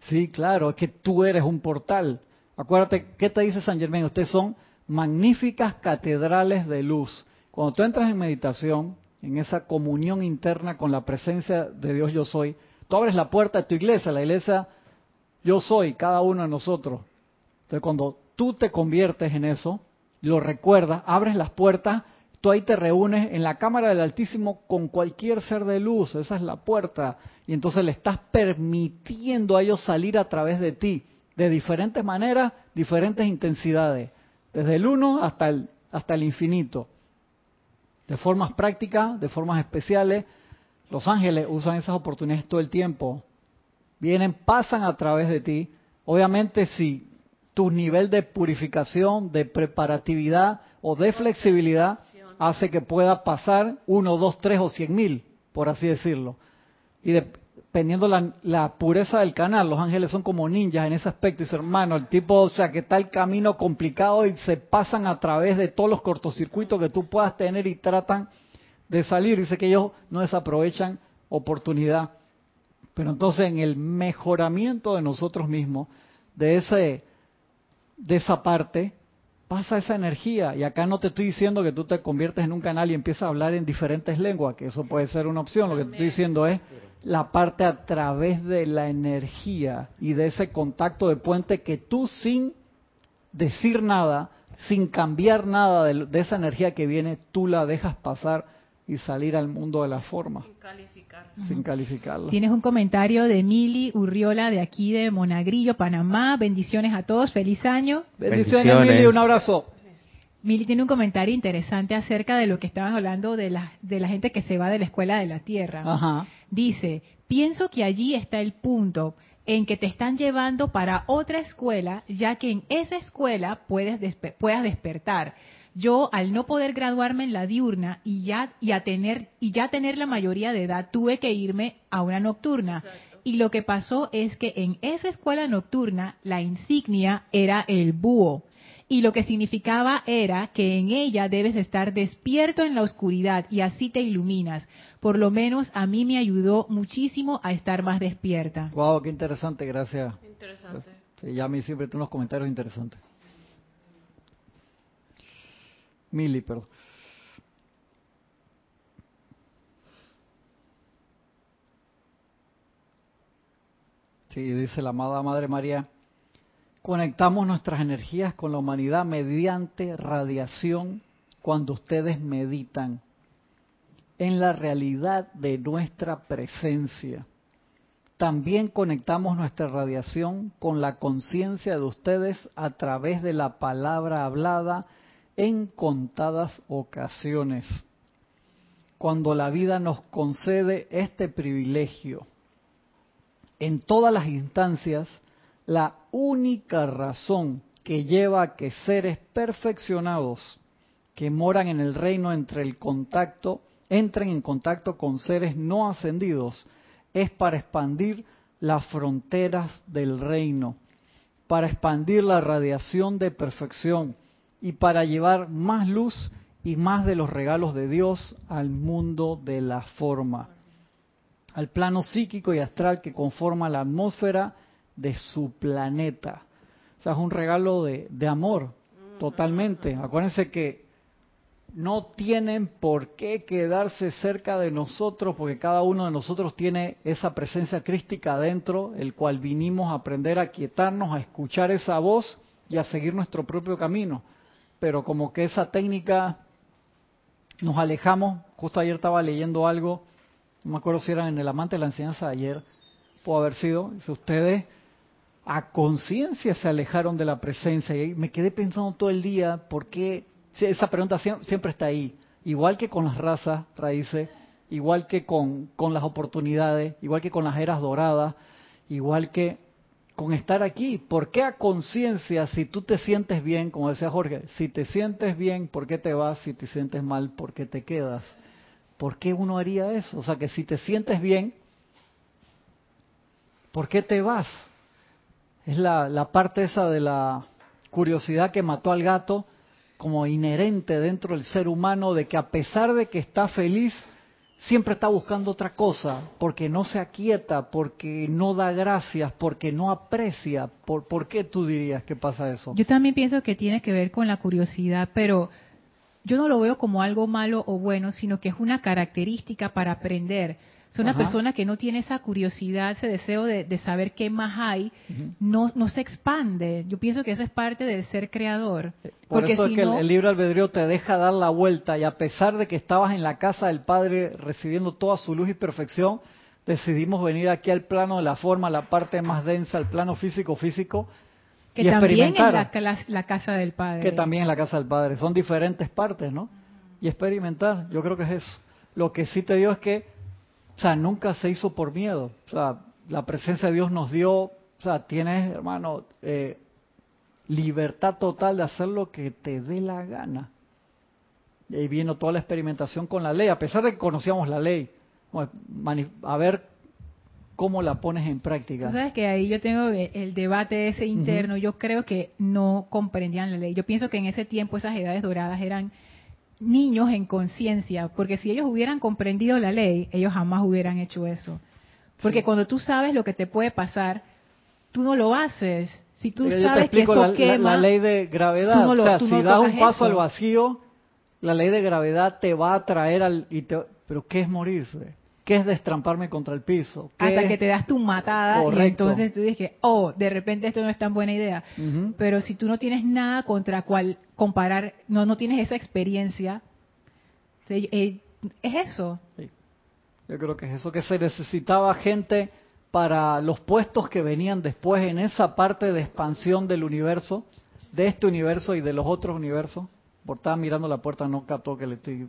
Sí, claro, es que tú eres un portal. Acuérdate, ¿qué te dice San Germán? Ustedes son magníficas catedrales de luz. Cuando tú entras en meditación, en esa comunión interna con la presencia de Dios yo soy, tú abres la puerta de tu iglesia, la iglesia yo soy, cada uno de nosotros. Entonces cuando tú te conviertes en eso, lo recuerdas, abres las puertas, tú ahí te reúnes en la cámara del Altísimo con cualquier ser de luz, esa es la puerta, y entonces le estás permitiendo a ellos salir a través de ti, de diferentes maneras, diferentes intensidades, desde el uno hasta el, hasta el infinito, de formas prácticas, de formas especiales. Los ángeles usan esas oportunidades todo el tiempo, vienen, pasan a través de ti. Obviamente si tu nivel de purificación, de preparatividad o de flexibilidad hace que pueda pasar uno, dos, tres o cien mil, por así decirlo. Y dependiendo la, la pureza del canal, los ángeles son como ninjas en ese aspecto. Y dice, hermano, el tipo, o sea, que está el camino complicado y se pasan a través de todos los cortocircuitos que tú puedas tener y tratan de salir. Dice que ellos no desaprovechan oportunidad. Pero entonces en el mejoramiento de nosotros mismos, de ese de esa parte, pasa esa energía. Y acá no te estoy diciendo que tú te conviertes en un canal y empiezas a hablar en diferentes lenguas, que eso puede ser una opción. Lo que te estoy diciendo es la parte a través de la energía y de ese contacto de puente que tú sin decir nada, sin cambiar nada de, de esa energía que viene, tú la dejas pasar y salir al mundo de la forma. Sin calificar. Sin calificarlo. Tienes un comentario de Mili Urriola de aquí de Monagrillo, Panamá. Bendiciones a todos, feliz año. Bendiciones, Mili, un abrazo. Mili tiene un comentario interesante acerca de lo que estaban hablando de la, de la gente que se va de la escuela de la tierra. Ajá. Dice, pienso que allí está el punto en que te están llevando para otra escuela, ya que en esa escuela puedes puedas despertar yo al no poder graduarme en la diurna y ya y a tener y ya tener la mayoría de edad tuve que irme a una nocturna. Y lo que pasó es que en esa escuela nocturna la insignia era el búho. Y lo que significaba era que en ella debes estar despierto en la oscuridad y así te iluminas. Por lo menos a mí me ayudó muchísimo a estar más despierta. Wow, qué interesante, gracias. Interesante. Sí, ya a mí siempre unos comentarios interesantes. Mili, perdón. Sí, dice la amada Madre María, conectamos nuestras energías con la humanidad mediante radiación cuando ustedes meditan en la realidad de nuestra presencia. También conectamos nuestra radiación con la conciencia de ustedes a través de la palabra hablada en contadas ocasiones, cuando la vida nos concede este privilegio. En todas las instancias, la única razón que lleva a que seres perfeccionados que moran en el reino entre el contacto, entren en contacto con seres no ascendidos, es para expandir las fronteras del reino, para expandir la radiación de perfección, y para llevar más luz y más de los regalos de Dios al mundo de la forma, al plano psíquico y astral que conforma la atmósfera de su planeta. O sea, es un regalo de, de amor, totalmente. Acuérdense que no tienen por qué quedarse cerca de nosotros, porque cada uno de nosotros tiene esa presencia crística adentro, el cual vinimos a aprender a quietarnos, a escuchar esa voz y a seguir nuestro propio camino pero como que esa técnica nos alejamos. Justo ayer estaba leyendo algo, no me acuerdo si era en el amante de la enseñanza de ayer, puede haber sido, si ustedes a conciencia se alejaron de la presencia y me quedé pensando todo el día por qué esa pregunta siempre está ahí igual que con las razas raíces igual que con, con las oportunidades, igual que con las eras doradas, igual que con estar aquí. ¿Por qué a conciencia si tú te sientes bien, como decía Jorge, si te sientes bien, ¿por qué te vas? Si te sientes mal, ¿por qué te quedas? ¿Por qué uno haría eso? O sea, que si te sientes bien, ¿por qué te vas? Es la, la parte esa de la curiosidad que mató al gato como inherente dentro del ser humano de que a pesar de que está feliz, siempre está buscando otra cosa, porque no se aquieta, porque no da gracias, porque no aprecia. ¿Por, ¿Por qué tú dirías que pasa eso? Yo también pienso que tiene que ver con la curiosidad, pero yo no lo veo como algo malo o bueno, sino que es una característica para aprender. Es una persona que no tiene esa curiosidad, ese deseo de, saber qué más hay, no, no se expande. Yo pienso que eso es parte del ser creador. Eh, por eso es que el, libro albedrío te deja dar la vuelta y a pesar de que estabas en la casa del Padre recibiendo toda su luz y perfección, decidimos venir aquí al plano de la forma, la parte más densa, el plano físico-físico, que también es la, la, casa del Padre. Que también es la casa del Padre. Son diferentes partes, ¿no? Y experimentar, yo creo que es eso. Lo que sí te digo es que o sea, nunca se hizo por miedo. O sea, la presencia de Dios nos dio, o sea, tienes, hermano, eh, libertad total de hacer lo que te dé la gana. Y ahí vino toda la experimentación con la ley, a pesar de que conocíamos la ley. A ver cómo la pones en práctica. Tú sabes que ahí yo tengo el debate ese interno. Yo creo que no comprendían la ley. Yo pienso que en ese tiempo esas edades doradas eran niños en conciencia, porque si ellos hubieran comprendido la ley, ellos jamás hubieran hecho eso. Porque cuando tú sabes lo que te puede pasar, tú no lo haces. Si tú sabes que eso la, quema, la, ley de gravedad, o sea, si das un paso al vacío, la ley de gravedad te va a traer al y pero ¿qué es morirse? ¿Qué es destramparme contra el piso? Hasta que te das tu matada y entonces tú dices, oh, de repente esto no es tan buena idea. Pero si tú no tienes nada contra cual comparar, no, no tienes esa experiencia, eh, es eso. Yo creo que es eso, que se necesitaba gente para los puestos que venían después en esa parte de expansión del universo, de este universo y de los otros universos. Por estar mirando la puerta no captó que le estoy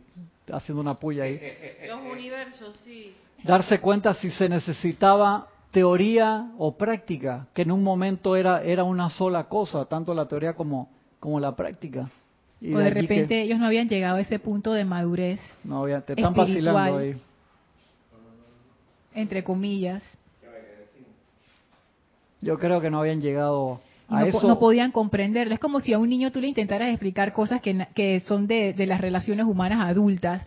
haciendo una puya ahí. Los universos, sí. Darse cuenta si se necesitaba teoría o práctica, que en un momento era, era una sola cosa, tanto la teoría como, como la práctica. Y o de, repente ellos no habían llegado a ese punto de madurez. No, te están vacilando ahí. Entre comillas. Yo creo que no habían llegado no, podían comprenderlo. Es como si a un niño tú le intentaras explicar cosas que, que son de, las relaciones humanas adultas.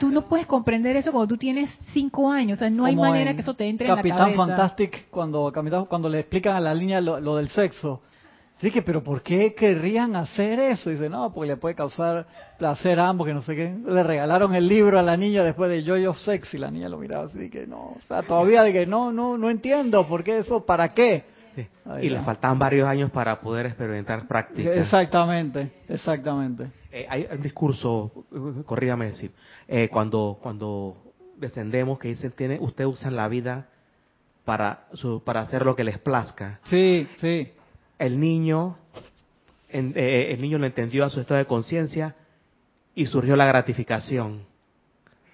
tú no puedes comprender eso cuando tú tienes cinco años. O sea, no hay manera que eso te entre en la cabeza. Capitán Fantastic, cuando, cuando le explican a la niña lo, del sexo. Dije, pero ¿por qué querrían hacer eso? dice, no, porque le puede causar placer a ambos, que no sé qué. Le regalaron el libro a la niña después de Joy of Sex y la niña lo miraba así, que no, o sea, todavía dije, no, no, no entiendo, ¿por qué eso? ¿Para qué? Y le faltaban varios años para poder experimentar práctica. Exactamente, exactamente. Eh, hay un discurso, corrígame decir, eh, cuando cuando descendemos que dicen, tiene, usted usa la vida para su, para hacer lo que les plazca. Sí, sí. El niño, eh, el niño lo entendió a su estado de conciencia y surgió la gratificación.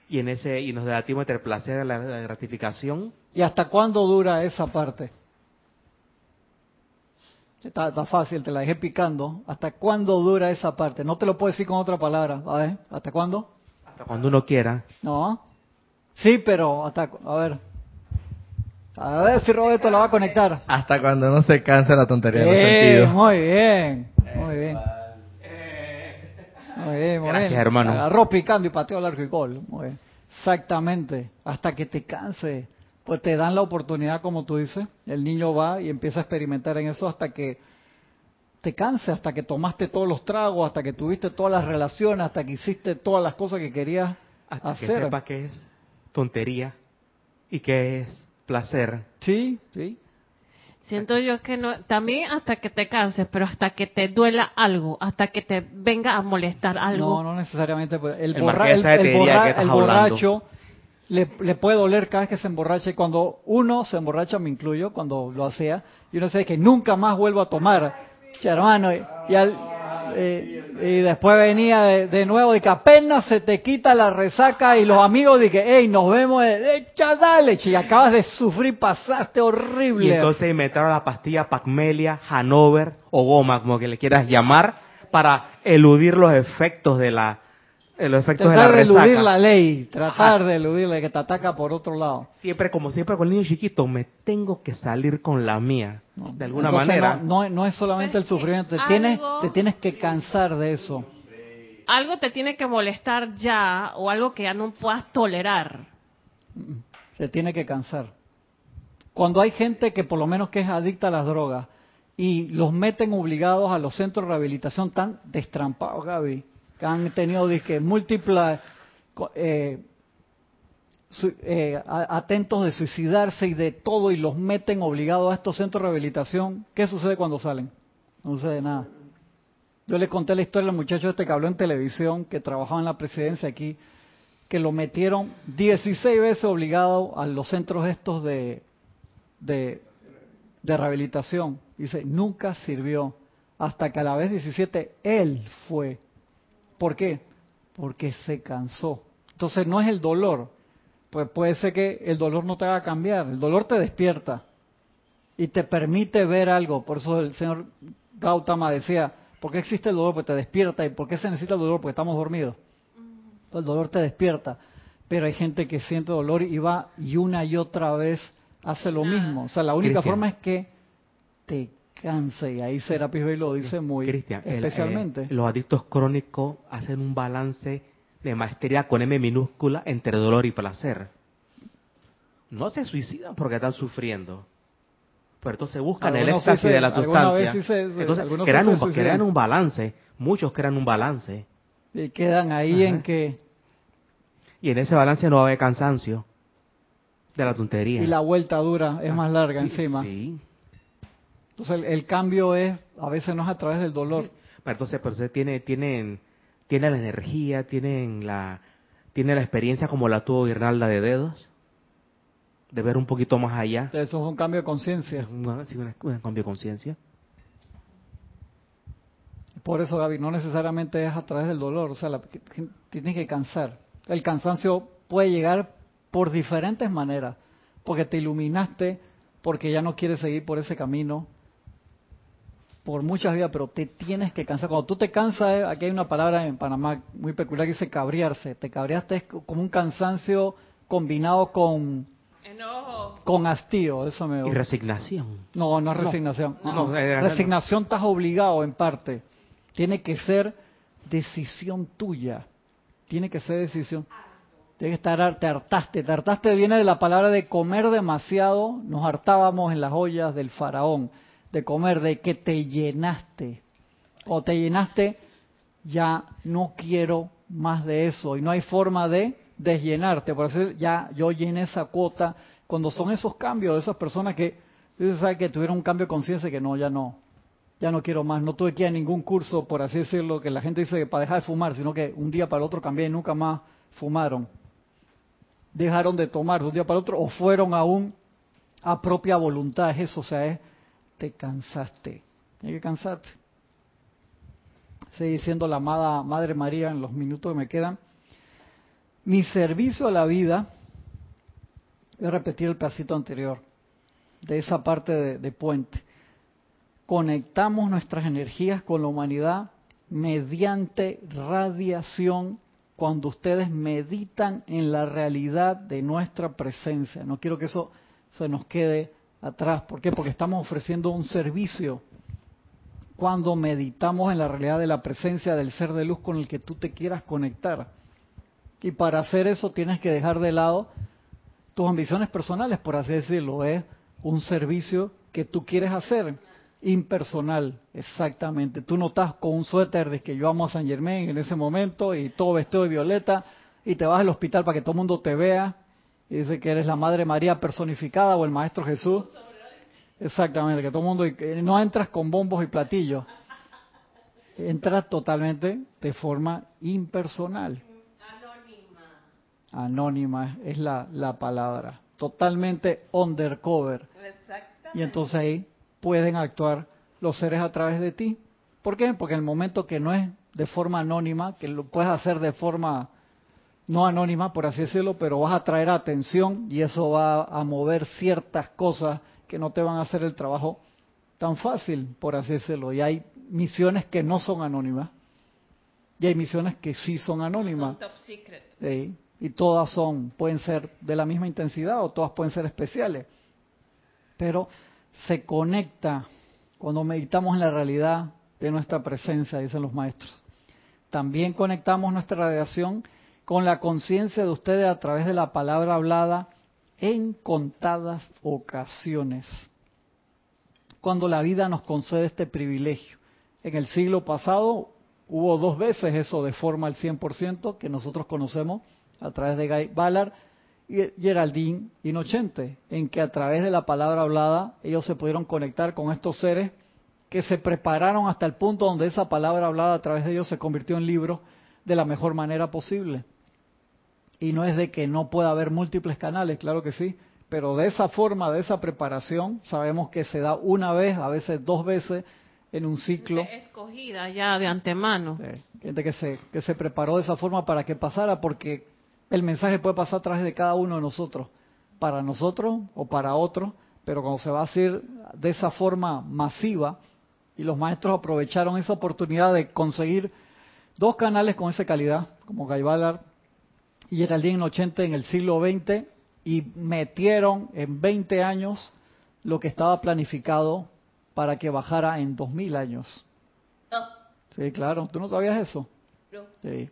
Y en ese y nos debatimos entre el placer y la gratificación. ¿Y hasta cuándo dura esa parte? Está, fácil, te la dejé picando. ¿Hasta cuándo dura esa parte? No te lo puedo decir con otra palabra. A ver, ¿hasta cuándo? Hasta cuando uno quiera. No. Sí, pero hasta... A ver. A ver si Roberto la va a conectar. Hasta cuando no se cansa la tontería eh, Muy bien, muy bien. Muy bien, muy Gracias, hermano. Agarró picando y pateó al arco y gol. Muy bien. Exactamente. Hasta que te canse pues te dan la oportunidad, como tú dices, el niño va y empieza a experimentar en eso hasta que te canse, hasta que tomaste todos los tragos, hasta que tuviste todas las relaciones, hasta que hiciste todas las cosas que querías hasta hacer. que sepa que es tontería y que es placer. Sí, sí. Siento yo que no, también hasta que te canses, pero hasta que te duela algo, hasta que te venga a molestar algo. No, no necesariamente. Pues, el, el, el borracho le, puede doler cada vez que se emborracha y cuando uno se emborracha, me incluyo, cuando lo hacía, y uno sabe que nunca más vuelvo a tomar, hermano, y, al, eh, Y después venía de, nuevo y que apenas se te quita la resaca y los amigos dije, hey, nos vemos, echa dale, y acabas de sufrir, pasaste horrible. Y entonces inventaron la pastilla Pacmelia, Hanover o Goma, como que le quieras llamar, para eludir los efectos de la los efectos de la resaca. eludir la ley, tratar de eludirle que te ataca por otro lado. Siempre, como siempre con el niño chiquito, me tengo que salir con la mía, de alguna manera. No, no, es solamente el sufrimiento, te, tienes, te tienes que cansar de eso. Algo te tiene que molestar ya o algo que ya no puedas tolerar. Se tiene que cansar. Cuando hay gente que por lo menos que es adicta a las drogas y los meten obligados a los centros de rehabilitación tan destrampados, Gaby, que han tenido múltiples eh, eh, atentos de suicidarse y de todo y los meten obligados a estos centros de rehabilitación, ¿qué sucede cuando salen? No sucede nada. Yo le conté la historia al muchacho este que habló en televisión, que trabajaba en la presidencia aquí, que lo metieron 16 veces obligado a los centros estos de, de rehabilitación. Dice, nunca sirvió. Hasta que a la vez 17 él fue ¿Por qué? Porque se cansó. Entonces no es el dolor. Pues puede ser que el dolor no te haga cambiar. El dolor te despierta y te permite ver algo. Por eso el señor Gautama decía, ¿por qué existe el dolor? Porque te despierta. ¿Y por qué se necesita el dolor? Porque estamos dormidos. Entonces el dolor te despierta. Pero hay gente que siente dolor y va y una y otra vez hace lo mismo. O sea, la única forma es que te canse. Y ahí Serapis Bey lo dice muy especialmente. los adictos crónicos hacen un balance de maestría con M minúscula entre dolor y placer. No se suicidan porque están sufriendo. Pero entonces buscan el éxtasis de la sustancia. entonces crean un, crean un balance. Muchos crean un balance. Y quedan ahí en que... Y en ese balance no va a haber cansancio de la tontería. Y la vuelta dura es más larga encima. Sí. Entonces el, cambio es, a veces no es a través del dolor. Pero entonces, pero tiene, tienen, tiene la energía, tienen la, tiene la experiencia como la tuvo Guirnalda de dedos, de ver un poquito más allá. Eso es un cambio de conciencia. Sí, un, cambio de conciencia. Por eso, Gaby, no necesariamente es a través del dolor, o sea, la, tienes que cansar. El cansancio puede llegar por diferentes maneras, porque te iluminaste, porque ya no quieres seguir por ese camino, por muchas vidas, pero te tienes que cansar. Cuando tú te cansas, eh, aquí hay una palabra en Panamá muy peculiar que dice cabrearse. Te cabreaste es como un cansancio combinado con con hastío, eso me Y resignación. No, no es resignación. resignación estás obligado en parte. Tiene que ser decisión tuya. Tiene que ser decisión. Tiene que estar, te hartaste. Te hartaste viene de la palabra de comer demasiado. Nos hartábamos en las ollas del faraón de comer, de que te llenaste. O te llenaste, ya no quiero más de eso. Y no hay forma de desllenarte. Por decir, ya yo llené esa cuota. Cuando son esos cambios de esas personas que, ¿sabes? que tuvieron un cambio de conciencia que no, ya no, ya no quiero más. No tuve que ir a ningún curso, por así decirlo, que la gente dice que para dejar de fumar, sino que un día para el otro cambié y nunca más fumaron. Dejaron de tomar de un día para el otro o fueron aún a propia voluntad. Es eso, o sea, es te cansaste. Hay que cansarte. Sigue diciendo la amada Madre María en los minutos que me quedan. Mi servicio a la vida, voy a repetir el pedacito anterior, de esa parte de, de puente. Conectamos nuestras energías con la humanidad mediante radiación cuando ustedes meditan en la realidad de nuestra presencia. No quiero que eso se nos quede atrás. ¿Por qué? Porque estamos ofreciendo un servicio cuando meditamos en la realidad de la presencia del ser de luz con el que tú te quieras conectar. Y para hacer eso tienes que dejar de lado tus ambiciones personales, por así decirlo. Es un servicio que tú quieres hacer, impersonal, exactamente. Tú no estás con un suéter de que yo amo a San Germain en ese momento y todo vestido de violeta y te vas al hospital para que todo el mundo te vea y dice que eres la Madre María personificada o el Maestro Jesús. Exactamente, que todo el mundo, no entras con bombos y platillos, entras totalmente de forma impersonal. Anónima. Anónima es la, la palabra, totalmente undercover. Y entonces ahí pueden actuar los seres a través de ti. ¿Por qué? Porque en el momento que no es de forma anónima, que lo puedes hacer de forma no anónima, por así decirlo, pero vas a traer atención y eso va a mover ciertas cosas que no te van a hacer el trabajo tan fácil, por así decirlo. Y hay misiones que no son anónimas y hay misiones que sí son anónimas. top secret. y todas son, pueden ser de la misma intensidad o todas pueden ser especiales. Pero se conecta cuando meditamos en la realidad de nuestra presencia, dicen los maestros. También conectamos nuestra radiación con la conciencia de ustedes a través de la palabra hablada en contadas ocasiones, cuando la vida nos concede este privilegio. En el siglo pasado hubo dos veces eso de forma al 100% que nosotros conocemos a través de Guy Ballard y Geraldine Inocente, en que a través de la palabra hablada ellos se pudieron conectar con estos seres que se prepararon hasta el punto donde esa palabra hablada a través de ellos se convirtió en libro de la mejor manera posible. Y no es de que no pueda haber múltiples canales, claro que sí, pero de esa forma, de esa preparación, sabemos que se da una vez, a veces dos veces en un ciclo. Escogida ya de antemano. gente que se, que se preparó de esa forma para que pasara, porque el mensaje puede pasar a través de cada uno de nosotros, para nosotros o para otros, pero cuando se va a hacer de esa forma masiva, y los maestros aprovecharon esa oportunidad de conseguir dos canales con esa calidad, como Gaibalar y Geraldine 80 en el siglo XX y metieron en 20 años lo que estaba planificado para que bajara en 2000 años. Sí, claro, ¿tú no sabías eso? No. Sí.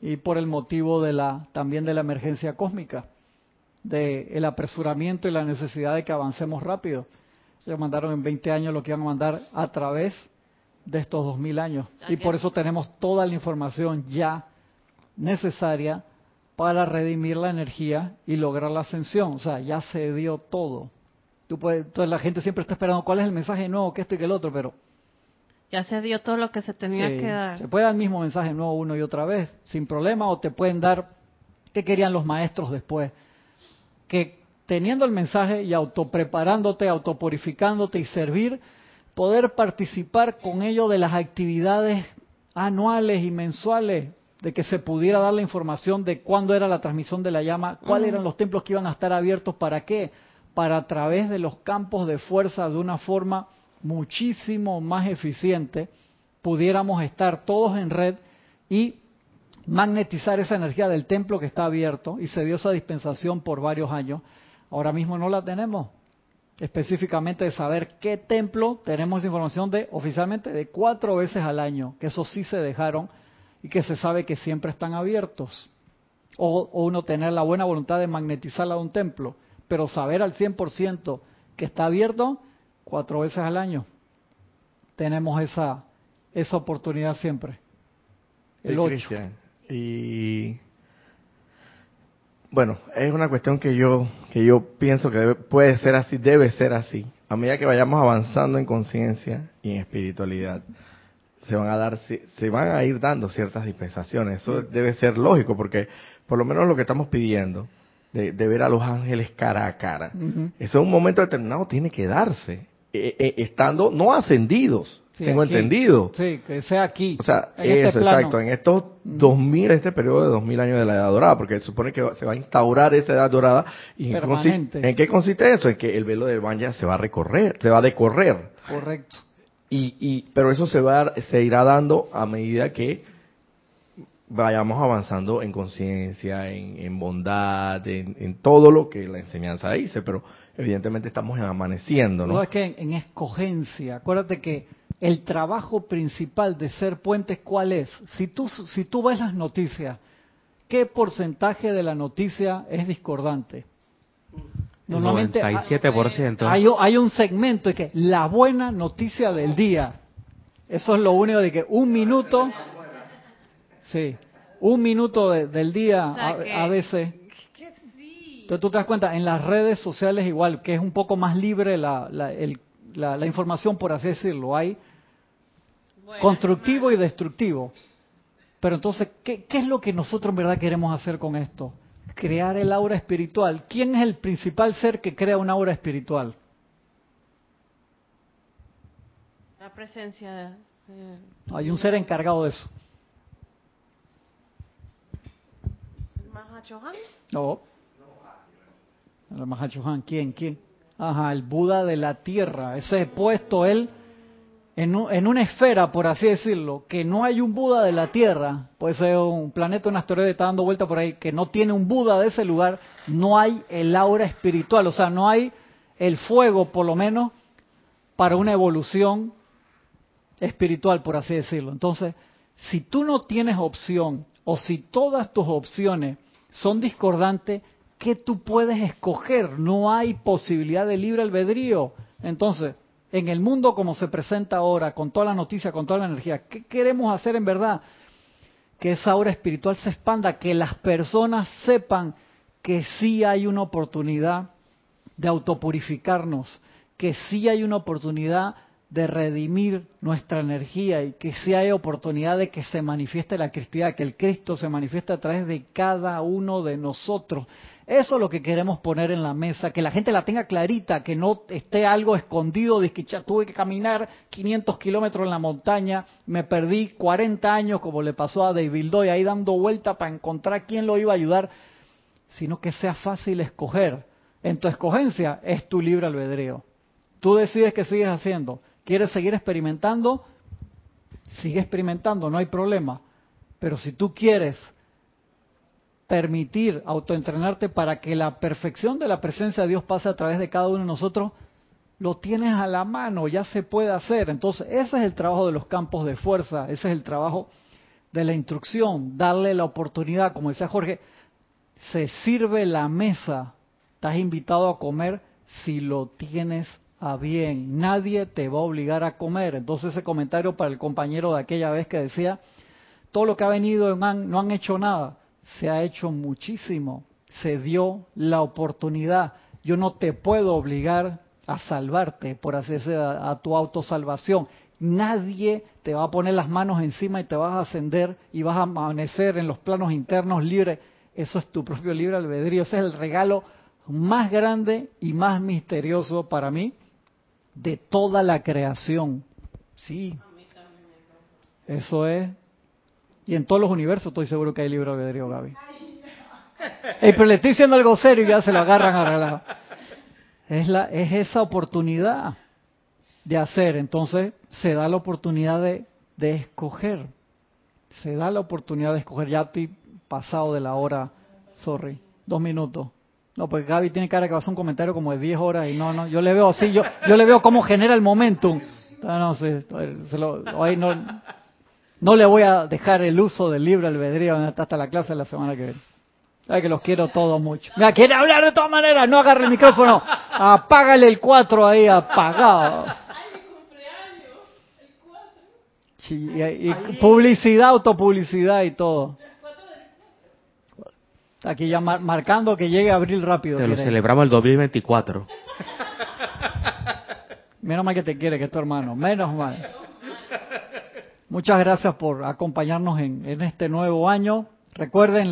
Y por el motivo de la también de la emergencia cósmica, de el apresuramiento y la necesidad de que avancemos rápido. Ellos mandaron en 20 años lo que iban a mandar a través de estos 2000 años. Y por eso tenemos toda la información ya necesaria para redimir la energía y lograr la ascensión. O sea, ya se dio todo. Tú puedes, entonces la gente siempre está esperando cuál es el mensaje nuevo, que esto y que el otro, pero... Ya se dio todo lo que se tenía que dar. Se puede dar el mismo mensaje nuevo una y otra vez, sin problema, o te pueden dar qué querían los maestros después. Que teniendo el mensaje y autopreparándote, autopurificándote y servir, poder participar con ello de las actividades anuales y mensuales de que se pudiera dar la información de cuándo era la transmisión de la llama, cuáles eran los templos que iban a estar abiertos, para qué, para a través de los campos de fuerza de una forma muchísimo más eficiente, pudiéramos estar todos en red y magnetizar esa energía del templo que está abierto y se dio esa dispensación por varios años. Ahora mismo no la tenemos específicamente de saber qué templo tenemos información de oficialmente de cuatro veces al año, que eso sí se dejaron y que se sabe que siempre están abiertos. O, uno tener la buena voluntad de magnetizarla de un templo, pero saber al 100% que está abierto cuatro veces al año. Tenemos esa, esa oportunidad siempre. El Y bueno, es una cuestión que yo que yo pienso que puede ser así, debe ser así. A medida que vayamos avanzando en conciencia y en espiritualidad, se van a dar se van a ir dando ciertas dispensaciones. Eso debe ser lógico porque por lo menos lo que estamos pidiendo de, ver a los ángeles cara a cara eso en un momento determinado tiene que darse e, e, estando no ascendidos tengo entendido. Sí que sea aquí o sea este eso exacto en estos dos mil este periodo de dos mil años de la edad dorada porque se supone que se va a instaurar esa edad dorada y en qué consiste eso en que el velo del Banya se va a recorrer se va a decorrer. Correcto y, y, pero eso se, va, se irá dando a medida que vayamos avanzando en conciencia, en, bondad, en, todo lo que la enseñanza dice, pero evidentemente estamos amaneciendo, ¿no? No, es que en, escogencia, acuérdate que el trabajo principal de ser puentes, ¿cuál es? Si tú, si tú ves las noticias, ¿qué porcentaje de la noticia es discordante? Normalmente 97%. Hay, hay un segmento de que la buena noticia del día. Eso es lo único de que un minuto, sí, un minuto del día a, veces. Entonces tú te das cuenta, en las redes sociales igual, que es un poco más libre la, la, información, por así decirlo. Hay constructivo y destructivo. Pero entonces, ¿qué, ¿qué es lo que nosotros en verdad queremos hacer con esto? Crear el aura espiritual. ¿Quién es el principal ser que crea una aura espiritual? La presencia Hay un ser encargado de eso. No. El Mahachohan, ¿quién? ¿Quién? Ajá, el Buda de la Tierra. Ese puesto él en, en, una esfera, por así decirlo, que no hay un Buda de la Tierra, puede ser un planeta, un asteroide está dando vuelta por ahí, que no tiene un Buda de ese lugar, no hay el aura espiritual, o sea, no hay el fuego, por lo menos, para una evolución espiritual, por así decirlo. Entonces, si tú no tienes opción, o si todas tus opciones son discordantes, ¿qué tú puedes escoger? No hay posibilidad de libre albedrío. Entonces, en el mundo como se presenta ahora, con toda la noticia, con toda la energía, ¿qué queremos hacer en verdad? Que esa obra espiritual se expanda, que las personas sepan que sí hay una oportunidad de autopurificarnos, que sí hay una oportunidad de redimir nuestra energía y que si hay oportunidad de que se manifieste la cristiandad, que el Cristo se manifieste a través de cada uno de nosotros. Eso es lo que queremos poner en la mesa, que la gente la tenga clarita, que no esté algo escondido, de que ya tuve que caminar 500 kilómetros en la montaña, me perdí 40 años como le pasó a David Doy ahí dando vuelta para encontrar quién lo iba a ayudar, sino que sea fácil escoger. En tu escogencia es tu libre albedrío. Tú decides qué sigues haciendo ¿Quieres seguir experimentando? Sigue experimentando, no hay problema. Pero si tú quieres permitir autoentrenarte para que la perfección de la presencia de Dios pase a través de cada uno de nosotros, lo tienes a la mano, ya se puede hacer. Entonces, ese es el trabajo de los campos de fuerza, ese es el trabajo de la instrucción, darle la oportunidad, como decía Jorge, se sirve la mesa, estás invitado a comer si lo tienes a bien. Nadie te va a obligar a comer. Entonces ese comentario para el compañero de aquella vez que decía, todo lo que ha venido no han hecho nada. Se ha hecho muchísimo. Se dio la oportunidad. Yo no te puedo obligar a salvarte, por decirlo, a, tu autosalvación. Nadie te va a poner las manos encima y te vas a ascender y vas a amanecer en los planos internos libre. Eso es tu propio libre albedrío. Ese es el regalo más grande y más misterioso para mí de toda la creación. Sí. Eso es. Y en todos los universos estoy seguro que hay libre albedrío, Gaby. pero le estoy diciendo algo serio y ya se lo agarran a relajo. Es, la, es esa oportunidad de hacer. Entonces se da la oportunidad de, de escoger. Se da la oportunidad de escoger. Ya estoy pasado de la hora. Sorry. Dos minutos. No, pues Gaby tiene cara que va a hacer un comentario como de 10 horas y no, no, yo le veo así, yo, yo le veo cómo genera el momentum. No, no, se, lo, no, no le voy a dejar el uso del libro albedrío hasta la clase de la semana que viene. Sabe que los quiero todos mucho. Mira, quiere hablar de todas maneras, no agarre el micrófono, apágale el 4 ahí apagado. Sí, y, y publicidad, autopublicidad y todo. Aquí ya marcando que llegue abril rápido. Te lo celebramos el 2024. Menos mal que te quiere, que es tu hermano. Menos mal. Muchas gracias por acompañarnos en, este nuevo año. Recuerden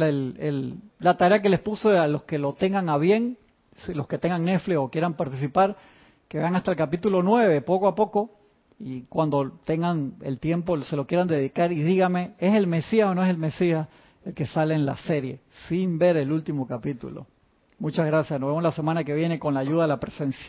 la tarea que les puse a los que lo tengan a bien, los que tengan Netflix o quieran participar, que vean hasta el capítulo 9, poco a poco, y cuando tengan el tiempo se lo quieran dedicar y dígame, ¿es el Mesías o no es el Mesías? El que sale en la serie, sin ver el último capítulo. Muchas gracias. Nos vemos la semana que viene con la ayuda de la presencia.